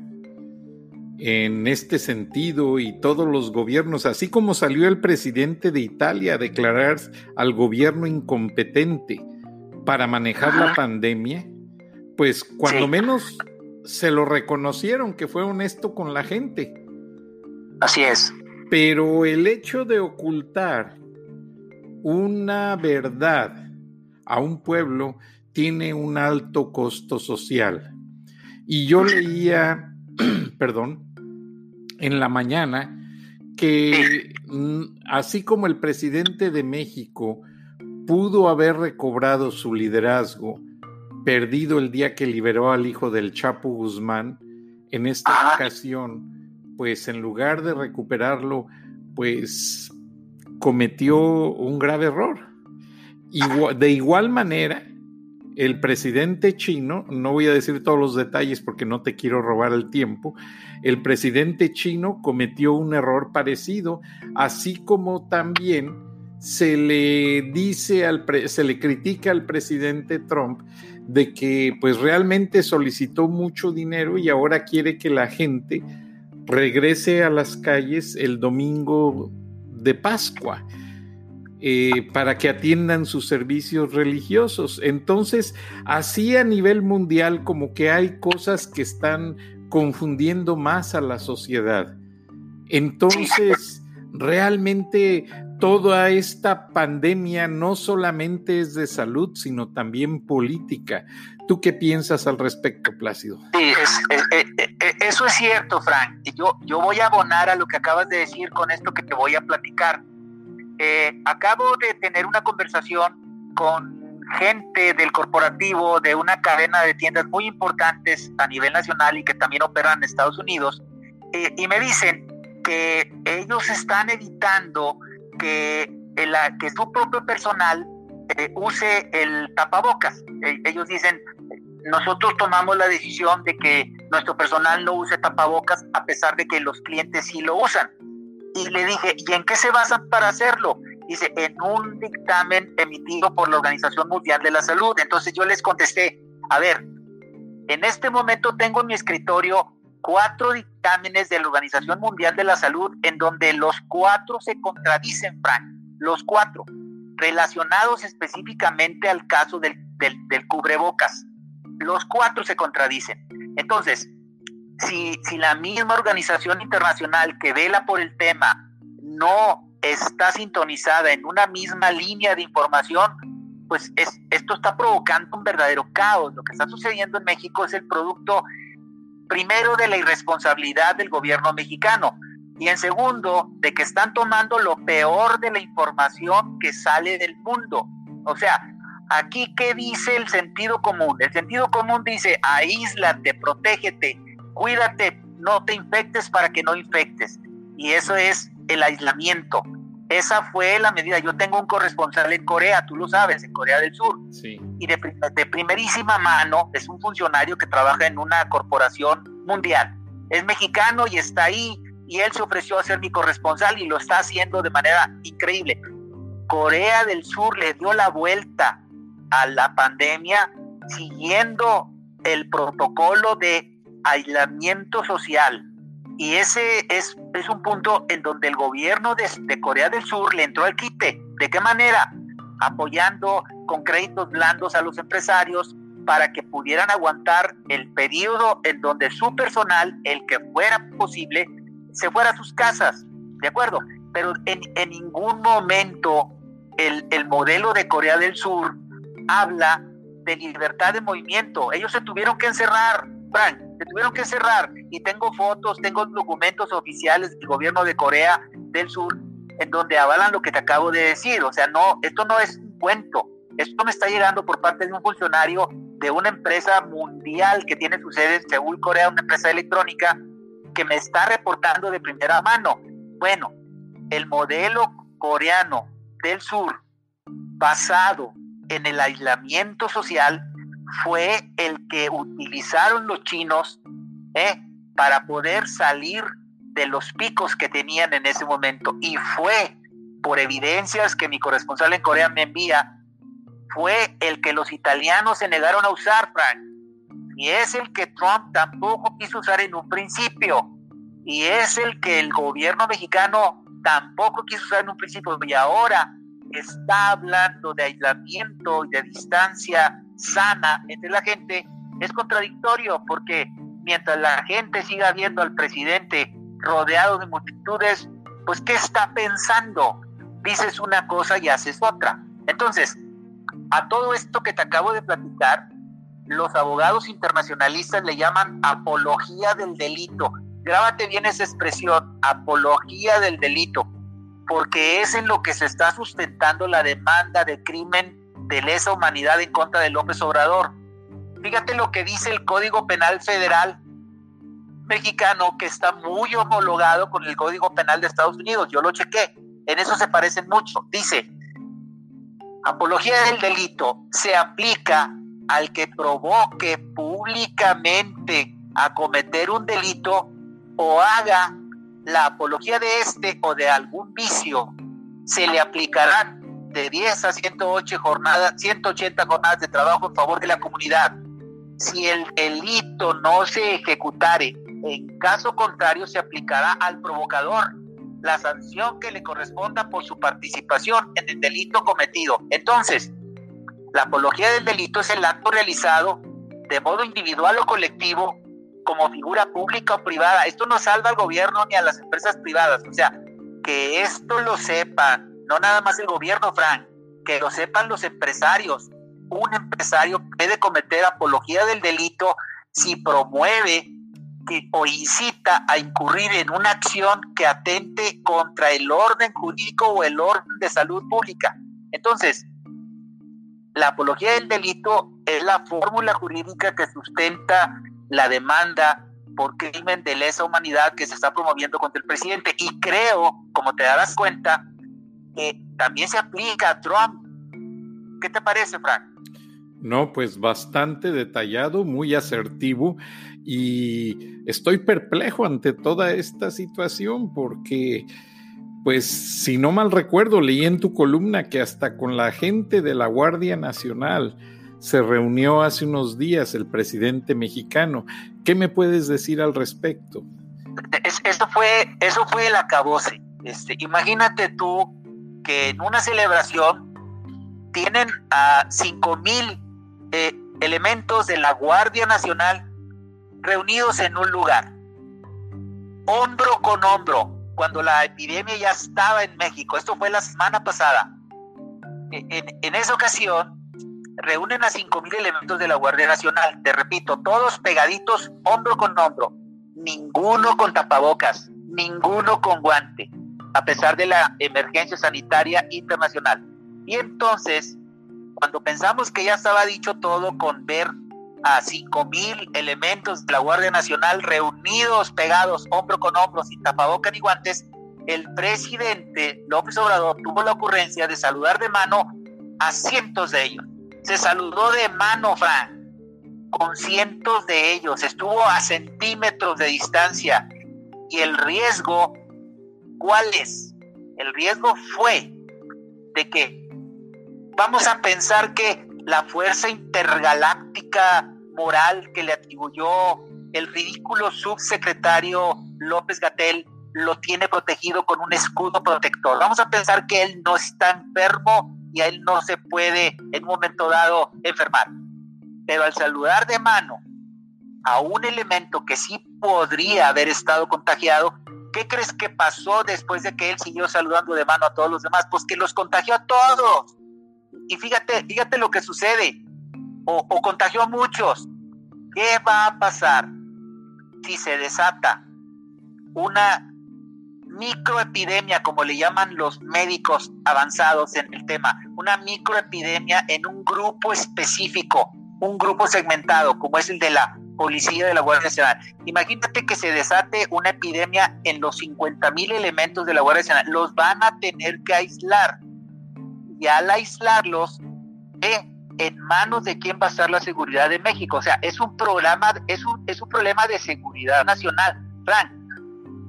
en este sentido y todos los gobiernos, así como salió el presidente de Italia a declarar al gobierno incompetente para manejar la pandemia, pues cuando menos se lo reconocieron que fue honesto con la gente. Así es. Pero el hecho de ocultar una verdad a un pueblo tiene un alto costo social. Y yo leía, perdón, en la mañana que así como el presidente de México pudo haber recobrado su liderazgo perdido el día que liberó al hijo del Chapo Guzmán, en esta ocasión, pues en lugar de recuperarlo, pues cometió un grave error. de igual manera, el presidente chino, no voy a decir todos los detalles porque no te quiero robar el tiempo, el presidente chino cometió un error parecido, así como también se le dice al se le critica al presidente Trump de que pues realmente solicitó mucho dinero y ahora quiere que la gente regrese a las calles el domingo de Pascua eh, para que atiendan sus servicios religiosos. Entonces, así a nivel mundial como que hay cosas que están confundiendo más a la sociedad. Entonces, realmente toda esta pandemia no solamente es de salud, sino también política. ¿Tú qué piensas al respecto, Plácido? Sí, eh, eh, eso es cierto, Frank. Yo, yo voy a abonar a lo que acabas de decir con esto que te voy a platicar. Eh, acabo de tener una conversación con gente del corporativo de una cadena de tiendas muy importantes a nivel nacional y que también operan en Estados Unidos, eh, y me dicen que ellos están evitando que, que su propio personal eh, use el tapabocas. ellos dicen, nosotros tomamos la decisión de que nuestro personal no use tapabocas a pesar de que los clientes sí lo usan. Y le dije, ¿y en qué se basan para hacerlo? Dice, en un dictamen emitido por la Organización Mundial de la Salud. Entonces yo les contesté, a ver, en este momento tengo en mi escritorio cuatro dictámenes de la Organización Mundial de la Salud en donde los cuatro se contradicen, Frank, los cuatro, relacionados específicamente al caso del, del cubrebocas. Los cuatro se contradicen. Entonces, si, si la misma organización internacional que vela por el tema no está sintonizada en una misma línea de información, pues es, esto está provocando un verdadero caos. Lo que está sucediendo en México es el producto primero de la irresponsabilidad del gobierno mexicano y en segundo de que están tomando lo peor de la información que sale del mundo. O sea, aquí qué dice el sentido común? El sentido común dice aíslate, protégete, cuídate, no te infectes para que no infectes. Y eso es el aislamiento. Esa fue la medida. Yo tengo un corresponsal en Corea, tú lo sabes, en Corea del Sur. Y de, de primerísima mano es un funcionario que trabaja en una corporación mundial. Es mexicano y está ahí y él se ofreció a ser mi corresponsal y lo está haciendo de manera increíble. Corea del Sur le dio la vuelta a la pandemia siguiendo el protocolo de aislamiento social. Y ese es, es un punto en donde el gobierno de, Corea del Sur le entró al quite. ¿De qué manera? Apoyando con créditos blandos a los empresarios para que pudieran aguantar el periodo en donde su personal, el que fuera posible, se fuera a sus casas. ¿De acuerdo? Pero en, en ningún momento el, el modelo de Corea del Sur habla de libertad de movimiento. Ellos se tuvieron que encerrar, Frank, se tuvieron que cerrar. Y tengo fotos, tengo documentos oficiales del gobierno de Corea del Sur en donde avalan lo que te acabo de decir. O sea, no, esto no es un cuento. Esto me está llegando por parte de un funcionario de una empresa mundial que tiene su sede en Seúl, Corea, una empresa electrónica, que me está reportando de primera mano. Bueno, el modelo coreano del sur, basado en el aislamiento social, fue el que utilizaron los chinos ¿eh? para poder salir de los picos que tenían en ese momento. Y fue, por evidencias que mi corresponsal en Corea me envía, fue el que los italianos se negaron a usar, Frank. Y es el que Trump tampoco quiso usar en un principio. Y es el que el gobierno mexicano tampoco quiso usar en un principio. Y ahora está hablando de aislamiento y de distancia sana entre la gente, es contradictorio porque mientras la gente siga viendo al presidente rodeado de multitudes, pues ¿qué está pensando? Dices una cosa y haces otra. Entonces, a todo esto que te acabo de platicar, los abogados internacionalistas le llaman apología del delito. Grábate bien esa expresión, apología del delito, porque es en lo que se está sustentando la demanda de crimen de lesa humanidad en contra de López Obrador. Fíjate lo que dice el Código Penal Federal mexicano, que está muy homologado con el Código Penal de Estados Unidos. Yo lo chequé. En eso se parecen mucho. Dice, apología del delito se aplica al que provoque públicamente a cometer un delito o haga la apología de este o de algún vicio, se le aplicarán de 10 a 108 jornadas, 180 jornadas de trabajo en favor de la comunidad. Si el delito no se ejecutare, en caso contrario se aplicará al provocador la sanción que le corresponda por su participación en el delito cometido. Entonces, la apología del delito es el acto realizado de modo individual o colectivo como figura pública o privada. Esto no salva al gobierno ni a las empresas privadas. O sea, que esto lo sepan no nada más el gobierno, Frank, que lo sepan los empresarios. Un empresario puede cometer apología del delito si promueve o incita a incurrir en una acción que atente contra el orden jurídico o el orden de salud pública. Entonces, la apología del delito es la fórmula jurídica que sustenta la demanda por crimen de lesa humanidad que se está promoviendo contra el presidente. Y creo, como te darás cuenta, también se aplica a Trump. ¿Qué te parece, Frank? No, pues bastante detallado, muy asertivo y estoy perplejo ante toda esta situación porque, pues, si no mal recuerdo, leí en tu columna que hasta con la gente de la Guardia Nacional se reunió hace unos días el presidente mexicano. ¿Qué me puedes decir al respecto? eso fue, eso fue el acabose. Este, imagínate tú que en una celebración tienen a cinco mil eh, elementos de la Guardia Nacional reunidos en un lugar, hombro con hombro, cuando la epidemia ya estaba en México. Esto fue la semana pasada. E, en, esa ocasión, reúnen a cinco mil elementos de la Guardia Nacional. Te repito, todos pegaditos, hombro con hombro. Ninguno con tapabocas, ninguno con guante, a pesar de la emergencia sanitaria internacional. Y entonces cuando pensamos que ya estaba dicho todo con ver a cinco mil elementos de la Guardia Nacional reunidos, pegados, hombro con hombro, sin tapabocas ni guantes, el presidente López Obrador tuvo la ocurrencia de saludar de mano a cientos de ellos. Se saludó de mano, Frank, con cientos de ellos. Estuvo a centímetros de distancia. Y el riesgo, ¿cuál es? El riesgo fue de que vamos a pensar que la fuerza intergaláctica moral que le atribuyó el ridículo subsecretario López Gatel lo tiene protegido con un escudo protector. Vamos a pensar que él no está enfermo y a él no se puede en un momento dado enfermar. Pero al saludar de mano a un elemento que sí podría haber estado contagiado, ¿qué crees que pasó después de que él siguió saludando de mano a todos los demás? Pues que los contagió a todos. Y fíjate, fíjate lo que sucede. O, contagió a muchos. ¿Qué va a pasar si se desata una microepidemia, como le llaman los médicos avanzados en el tema, una microepidemia en un grupo específico, un grupo segmentado, como es el de la policía de la Guardia Nacional. Imagínate que se desate una epidemia en los 50 mil elementos de la Guardia Nacional. Los van a tener que aislar y al aislarlos, en manos de quién va a estar la seguridad de México. O sea, es un programa, es un, es un problema de seguridad nacional. Frank,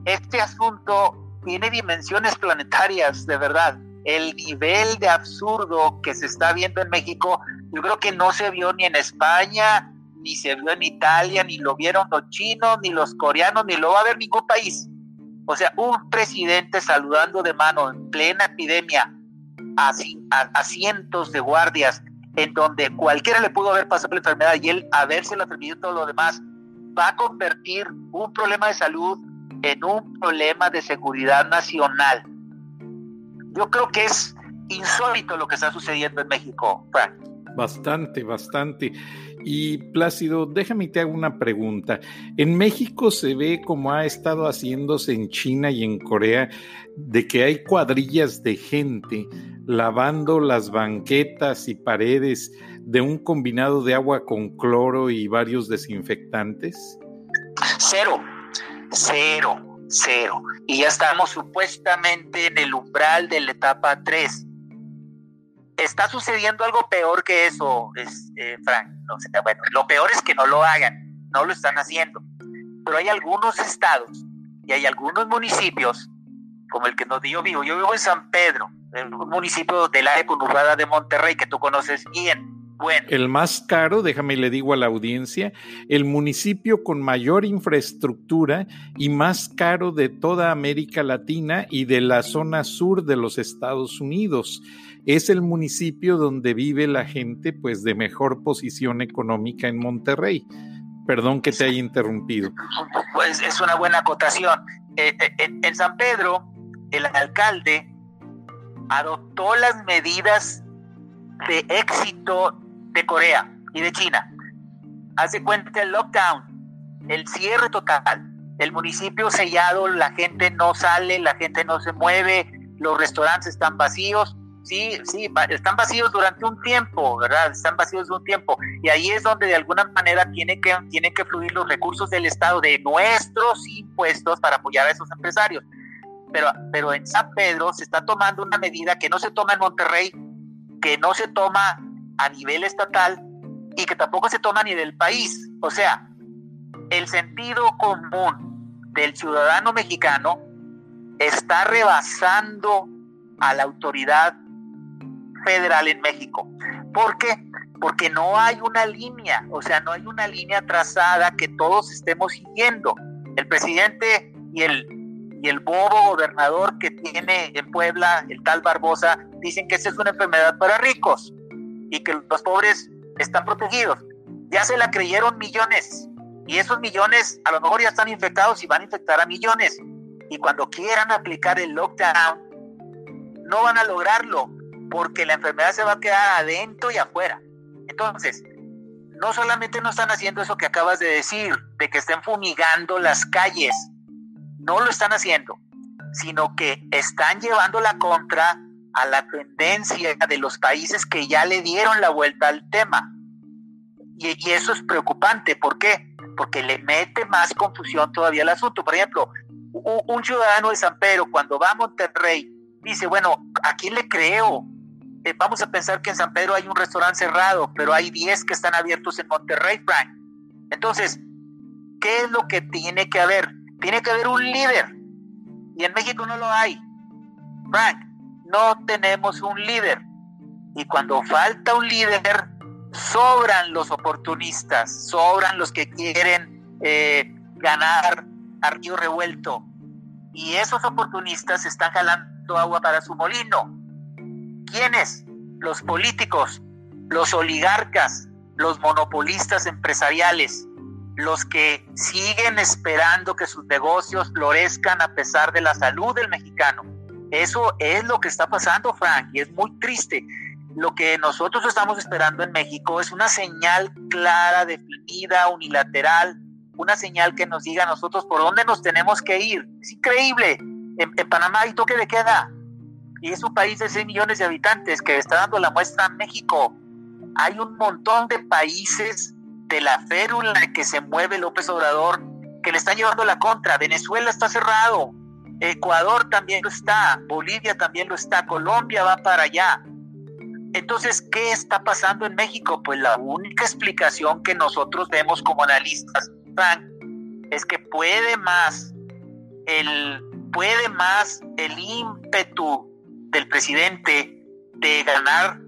este asunto tiene dimensiones planetarias, de verdad. El nivel de absurdo que se está viendo en México, yo creo que no se vio ni en España, ni se vio en Italia, ni lo vieron los chinos, ni los coreanos, ni lo va a ver ningún país. O sea, un presidente saludando de mano en plena epidemia a, cientos de guardias en donde cualquiera le pudo haber pasado la enfermedad y él haberse la transmitido todo lo demás, va a convertir un problema de salud en un problema de seguridad nacional. Yo creo que es insólito lo que está sucediendo en México, Frank. Bastante, bastante. Y Plácido, déjame te hago una pregunta. En México se ve como ha estado haciéndose en China y en Corea, de que hay cuadrillas de gente lavando las banquetas y paredes de un combinado de agua con cloro y varios desinfectantes. Cero, cero, cero. Y ya estamos supuestamente en el umbral de la etapa 3 está sucediendo algo peor que eso, es, eh, Frank. Lo peor es que no lo hagan, no lo están haciendo. Pero hay algunos estados y hay algunos municipios, como el que nos yo vivo. Yo vivo en San Pedro, en un municipio de la conurbada de Monterrey que tú conoces bien. Bueno. El más caro, déjame le digo a la audiencia, el municipio con mayor infraestructura y más caro de toda América Latina y de la zona sur de los Estados Unidos es el municipio donde vive la gente pues de mejor posición económica en Monterrey. Perdón que te haya interrumpido. Pues es una buena acotación. Eh, eh, en San Pedro, el alcalde adoptó las medidas de éxito de Corea y de China. Hace cuenta el lockdown. el cierre total. El municipio sellado, la gente no sale, la gente no se mueve, los restaurantes están vacíos. Sí, sí, están vacíos durante un tiempo, ¿verdad? Están vacíos un tiempo. Y ahí es donde de alguna manera tienen que, que fluir los recursos del Estado, de nuestros impuestos para apoyar a esos empresarios. Pero, pero en San Pedro se está tomando una medida que no se toma en Monterrey, que no se toma a nivel estatal y que tampoco se toma ni del país. O sea, el sentido común del ciudadano mexicano está rebasando a la autoridad federal en México. ¿Por qué? Porque no hay una línea, o sea, no hay una línea trazada que todos estemos siguiendo. El presidente y el, y el bobo gobernador que tiene en Puebla, el tal Barbosa, dicen que esa es una enfermedad para ricos y que los pobres están protegidos. Ya se la creyeron millones y esos millones a lo mejor ya están infectados y van a infectar a millones. Y cuando quieran aplicar el lockdown, no van a lograrlo porque la enfermedad se va a quedar adentro y afuera. Entonces, no solamente no están haciendo eso que acabas de decir, de que estén fumigando las calles, no lo están haciendo, sino que están llevando la contra a la tendencia de los países que ya le dieron la vuelta al tema. Y, eso es preocupante. ¿Por qué? Porque le mete más confusión todavía al asunto. Por ejemplo, un, un ciudadano de San Pedro cuando va a Monterrey dice, bueno, ¿a quién le creo? Eh, vamos a pensar que en San Pedro hay un restaurante cerrado, pero hay 10 que están abiertos en Monterrey, Frank. Entonces, ¿qué es lo que tiene que haber? Tiene que haber un líder. Y en México no lo hay. Frank, no tenemos un líder. Y cuando falta un líder, sobran los oportunistas, sobran los que quieren eh, ganar a río revuelto. Y esos oportunistas están jalando agua para su molino. ¿Quiénes? Los políticos, los oligarcas, los monopolistas empresariales, los que siguen esperando que sus negocios florezcan a pesar de la salud del mexicano. Eso es lo que está pasando, Frank, y es muy triste. Lo que nosotros estamos esperando en México es una señal clara, definida, unilateral, una señal que nos diga a nosotros por dónde nos tenemos que ir. Es increíble. En, en Panamá hay toque de queda y es un país de 6 millones de habitantes que está dando la muestra a México. Hay un montón de países de la férula que se mueve López Obrador que le están llevando la contra. Venezuela está cerrado, Ecuador también lo está, Bolivia también lo está, Colombia va para allá. Entonces, ¿qué está pasando en México? Pues la única explicación que nosotros vemos como analistas, Frank, es que puede más el puede más el ímpetu del presidente de ganar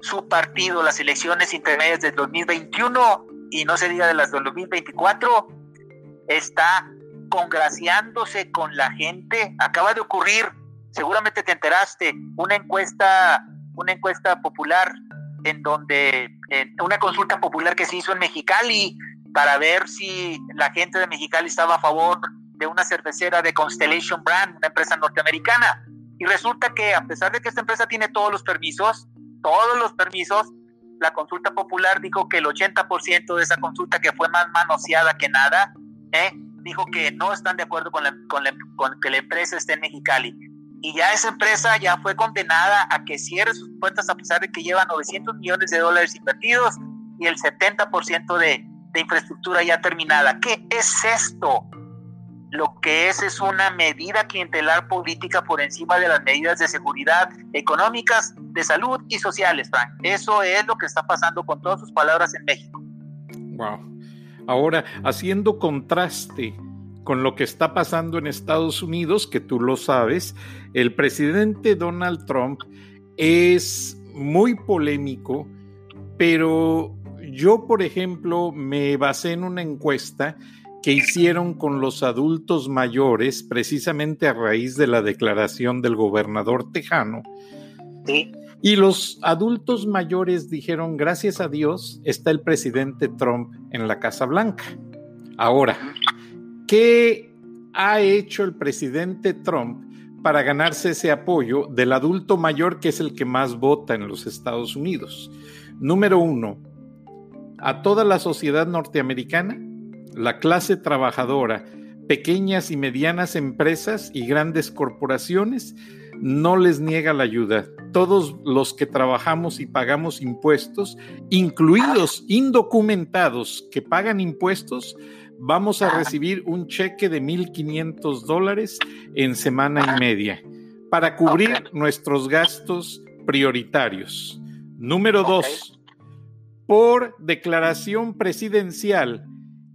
su partido las elecciones intermedias del 2021 y no se diga de las del 2024, está congraciándose con la gente. Acaba de ocurrir, seguramente te enteraste, una encuesta, una encuesta popular en donde, una consulta popular que se hizo en Mexicali para ver si la gente de Mexicali estaba a favor de una cervecera de Constellation Brand, una empresa norteamericana. Y resulta que a pesar de que esta empresa tiene todos los permisos, todos los permisos, la consulta popular dijo que el 80% de esa consulta que fue más manoseada que nada, ¿eh? dijo que no están de acuerdo con, con, que la empresa esté en Mexicali. Y ya esa empresa ya fue condenada a que cierre sus puertas a pesar de que lleva 900 millones de dólares invertidos y el 70% de, de infraestructura ya terminada. ¿Qué es esto? Lo que es es una medida clientelar política por encima de las medidas de seguridad económicas, de salud y sociales, Frank. Eso es lo que está pasando con todas sus palabras en México. Wow. Ahora, haciendo contraste con lo que está pasando en Estados Unidos, que tú lo sabes, el presidente Donald Trump es muy polémico, pero yo, por ejemplo, me basé en una encuesta que hicieron con los adultos mayores precisamente a raíz de la declaración del gobernador tejano. Y los adultos mayores dijeron, gracias a Dios está el presidente Trump en la Casa Blanca. Ahora, ¿qué ha hecho el presidente Trump para ganarse ese apoyo del adulto mayor que es el que más vota en los Estados Unidos? Número uno, a toda la sociedad norteamericana la clase trabajadora, pequeñas y medianas empresas y grandes corporaciones, no les niega la ayuda. Todos los que trabajamos y pagamos impuestos, incluidos indocumentados que pagan impuestos, vamos a recibir un cheque de 1.500 dólares en semana y media para cubrir nuestros gastos prioritarios. Número dos, por declaración presidencial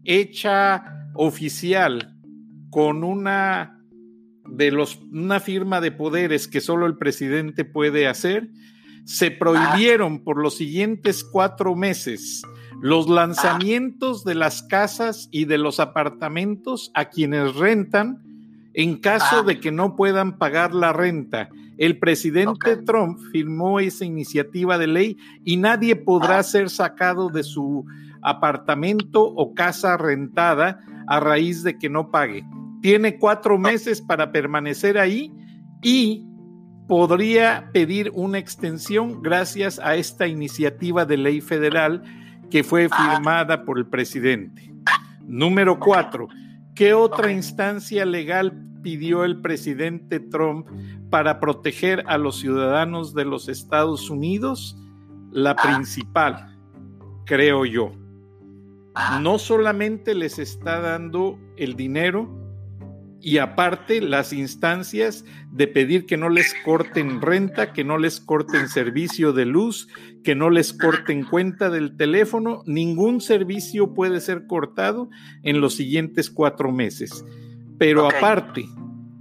hecha oficial con una de los una firma de poderes que solo el presidente puede hacer, se prohibieron por los siguientes cuatro meses los lanzamientos de las casas y de los apartamentos a quienes rentan en caso de que no puedan pagar la renta. El presidente Trump firmó esa iniciativa de ley y nadie podrá ser sacado de su apartamento o casa rentada a raíz de que no pague. Tiene cuatro meses para permanecer ahí y podría pedir una extensión gracias a esta iniciativa de ley federal que fue firmada por el presidente. Número cuatro, ¿qué otra instancia legal pidió el presidente Trump para proteger a los ciudadanos de los Estados Unidos? La principal, creo yo. No solamente les está dando el dinero, y aparte las instancias de pedir que no les corten renta, que no les corten servicio de luz, que no les corten cuenta del teléfono, ningún servicio puede ser cortado en los siguientes cuatro meses. Pero aparte,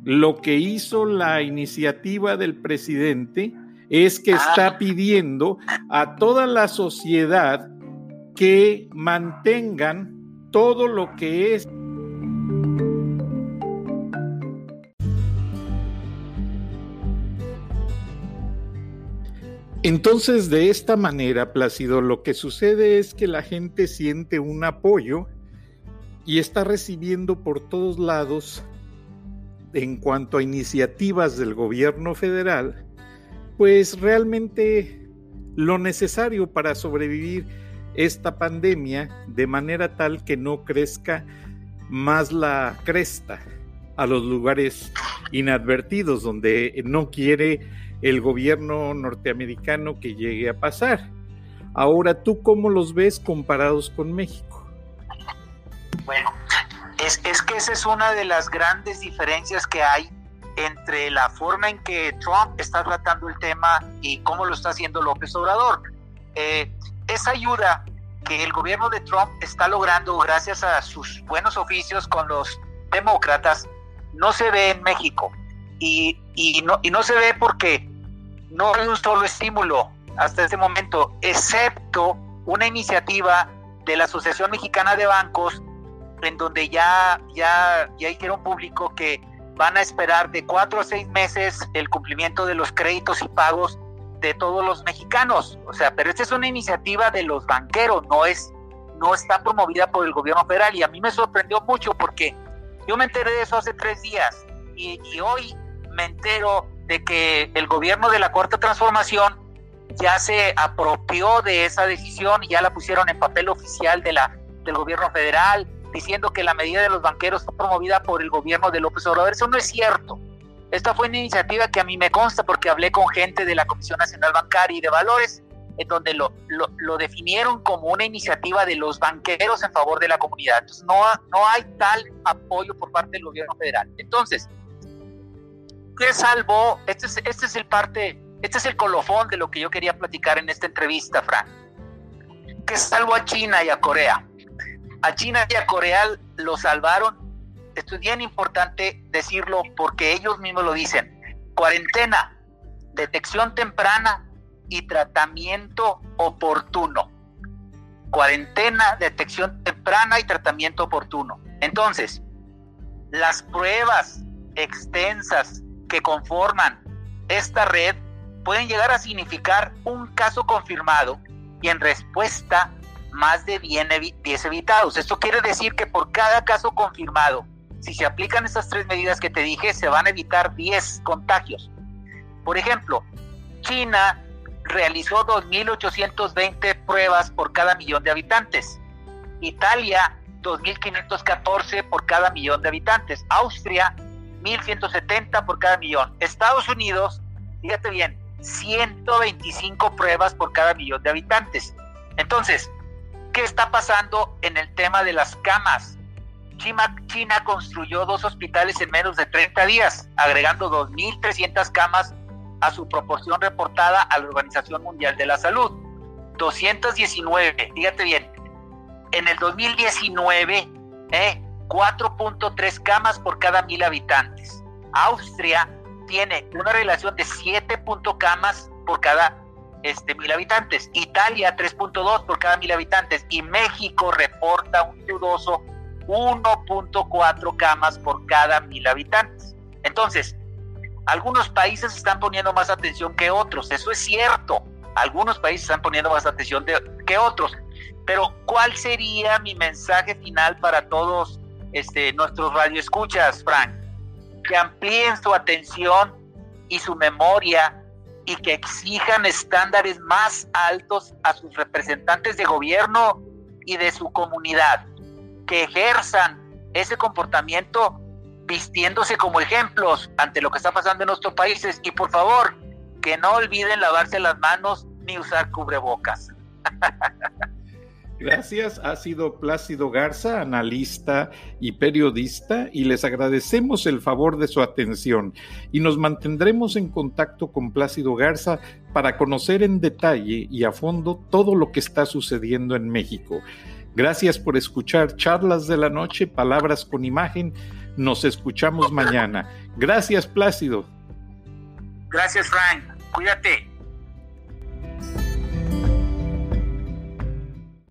lo que hizo la iniciativa del presidente es que está ah. pidiendo a toda la sociedad que mantengan todo lo que es. Entonces, de esta manera, Plácido, lo que sucede es que la gente siente un apoyo y está recibiendo por todos lados, en cuanto a iniciativas del gobierno federal, pues realmente lo necesario para sobrevivir esta pandemia de manera tal que no crezca más la cresta a los lugares inadvertidos donde no quiere el gobierno norteamericano que llegue a pasar. Ahora, ¿tú cómo los ves comparados con México? Bueno, es, que esa es una de las grandes diferencias que hay entre la forma en que Trump está tratando el tema y cómo lo está haciendo López Obrador. Eh, esa ayuda que el gobierno de Trump está logrando gracias a sus buenos oficios con los demócratas no se ve en México. Y, y, no, y no se ve porque no hay un solo estímulo hasta este momento, excepto una iniciativa de la Asociación Mexicana de Bancos, en donde ya, ya, ya hicieron público que van a esperar de cuatro a seis meses el cumplimiento de los créditos y pagos de todos los mexicanos. O sea, pero esta es una iniciativa de los banqueros, no es, no está promovida por el gobierno federal. Y a mí me sorprendió mucho porque yo me enteré de eso hace tres días y, hoy me entero de que el gobierno de la Cuarta Transformación ya se apropió de esa decisión y ya la pusieron en papel oficial de la, del gobierno federal, diciendo que la medida de los banqueros fue promovida por el gobierno de López Obrador. Eso no es cierto. Esta fue una iniciativa que a mí me consta porque hablé con gente de la Comisión Nacional Bancaria y de Valores, en donde lo, lo, definieron como una iniciativa de los banqueros en favor de la comunidad. Entonces, no, no hay tal apoyo por parte del gobierno federal. Entonces, ¿qué salvó? Este es, este es el parte, este es el colofón de lo que yo quería platicar en esta entrevista, Fran. ¿Qué salvó a China y a Corea? A China y a Corea lo salvaron. Esto es bien importante decirlo porque ellos mismos lo dicen. Cuarentena, detección temprana y tratamiento oportuno. Cuarentena, detección temprana y tratamiento oportuno. Entonces, las pruebas extensas que conforman esta red pueden llegar a significar un caso confirmado y en respuesta más de 10 evitados. Esto quiere decir que por cada caso confirmado, si se aplican estas tres medidas que te dije, se van a evitar 10 contagios. Por ejemplo, China realizó 2.820 pruebas por cada millón de habitantes. Italia 2.514 por cada millón de habitantes. Austria 1.170 por cada millón. Estados Unidos, fíjate bien, 125 pruebas por cada millón de habitantes. Entonces, ¿qué está pasando en el tema de las camas? China, construyó dos hospitales en menos de 30 días, agregando 2.300 camas a su proporción reportada a la Organización Mundial de la Salud. 219, fíjate bien, en el 2019, eh, 4.3 camas por cada mil habitantes. Austria tiene una relación de 7. camas por cada este, mil habitantes. Italia 3.2 por cada mil habitantes. Y México reporta un dudoso 1.4 camas por cada mil habitantes. Entonces, algunos países están poniendo más atención que otros, eso es cierto. Algunos países están poniendo más atención que otros. Pero, ¿cuál sería mi mensaje final para todos este, nuestros radioescuchas, Frank? Que amplíen su atención y su memoria y que exijan estándares más altos a sus representantes de gobierno y de su comunidad, que ejerzan ese comportamiento vistiéndose como ejemplos ante lo que está pasando en nuestros países y por favor, que no olviden lavarse las manos ni usar cubrebocas. Gracias, ha sido Plácido Garza, analista y periodista, y les agradecemos el favor de su atención y nos mantendremos en contacto con Plácido Garza para conocer en detalle y a fondo todo lo que está sucediendo en México. Gracias por escuchar Charlas de la Noche, Palabras con Imagen. Nos escuchamos mañana. Gracias, Plácido. Gracias, Frank. Cuídate.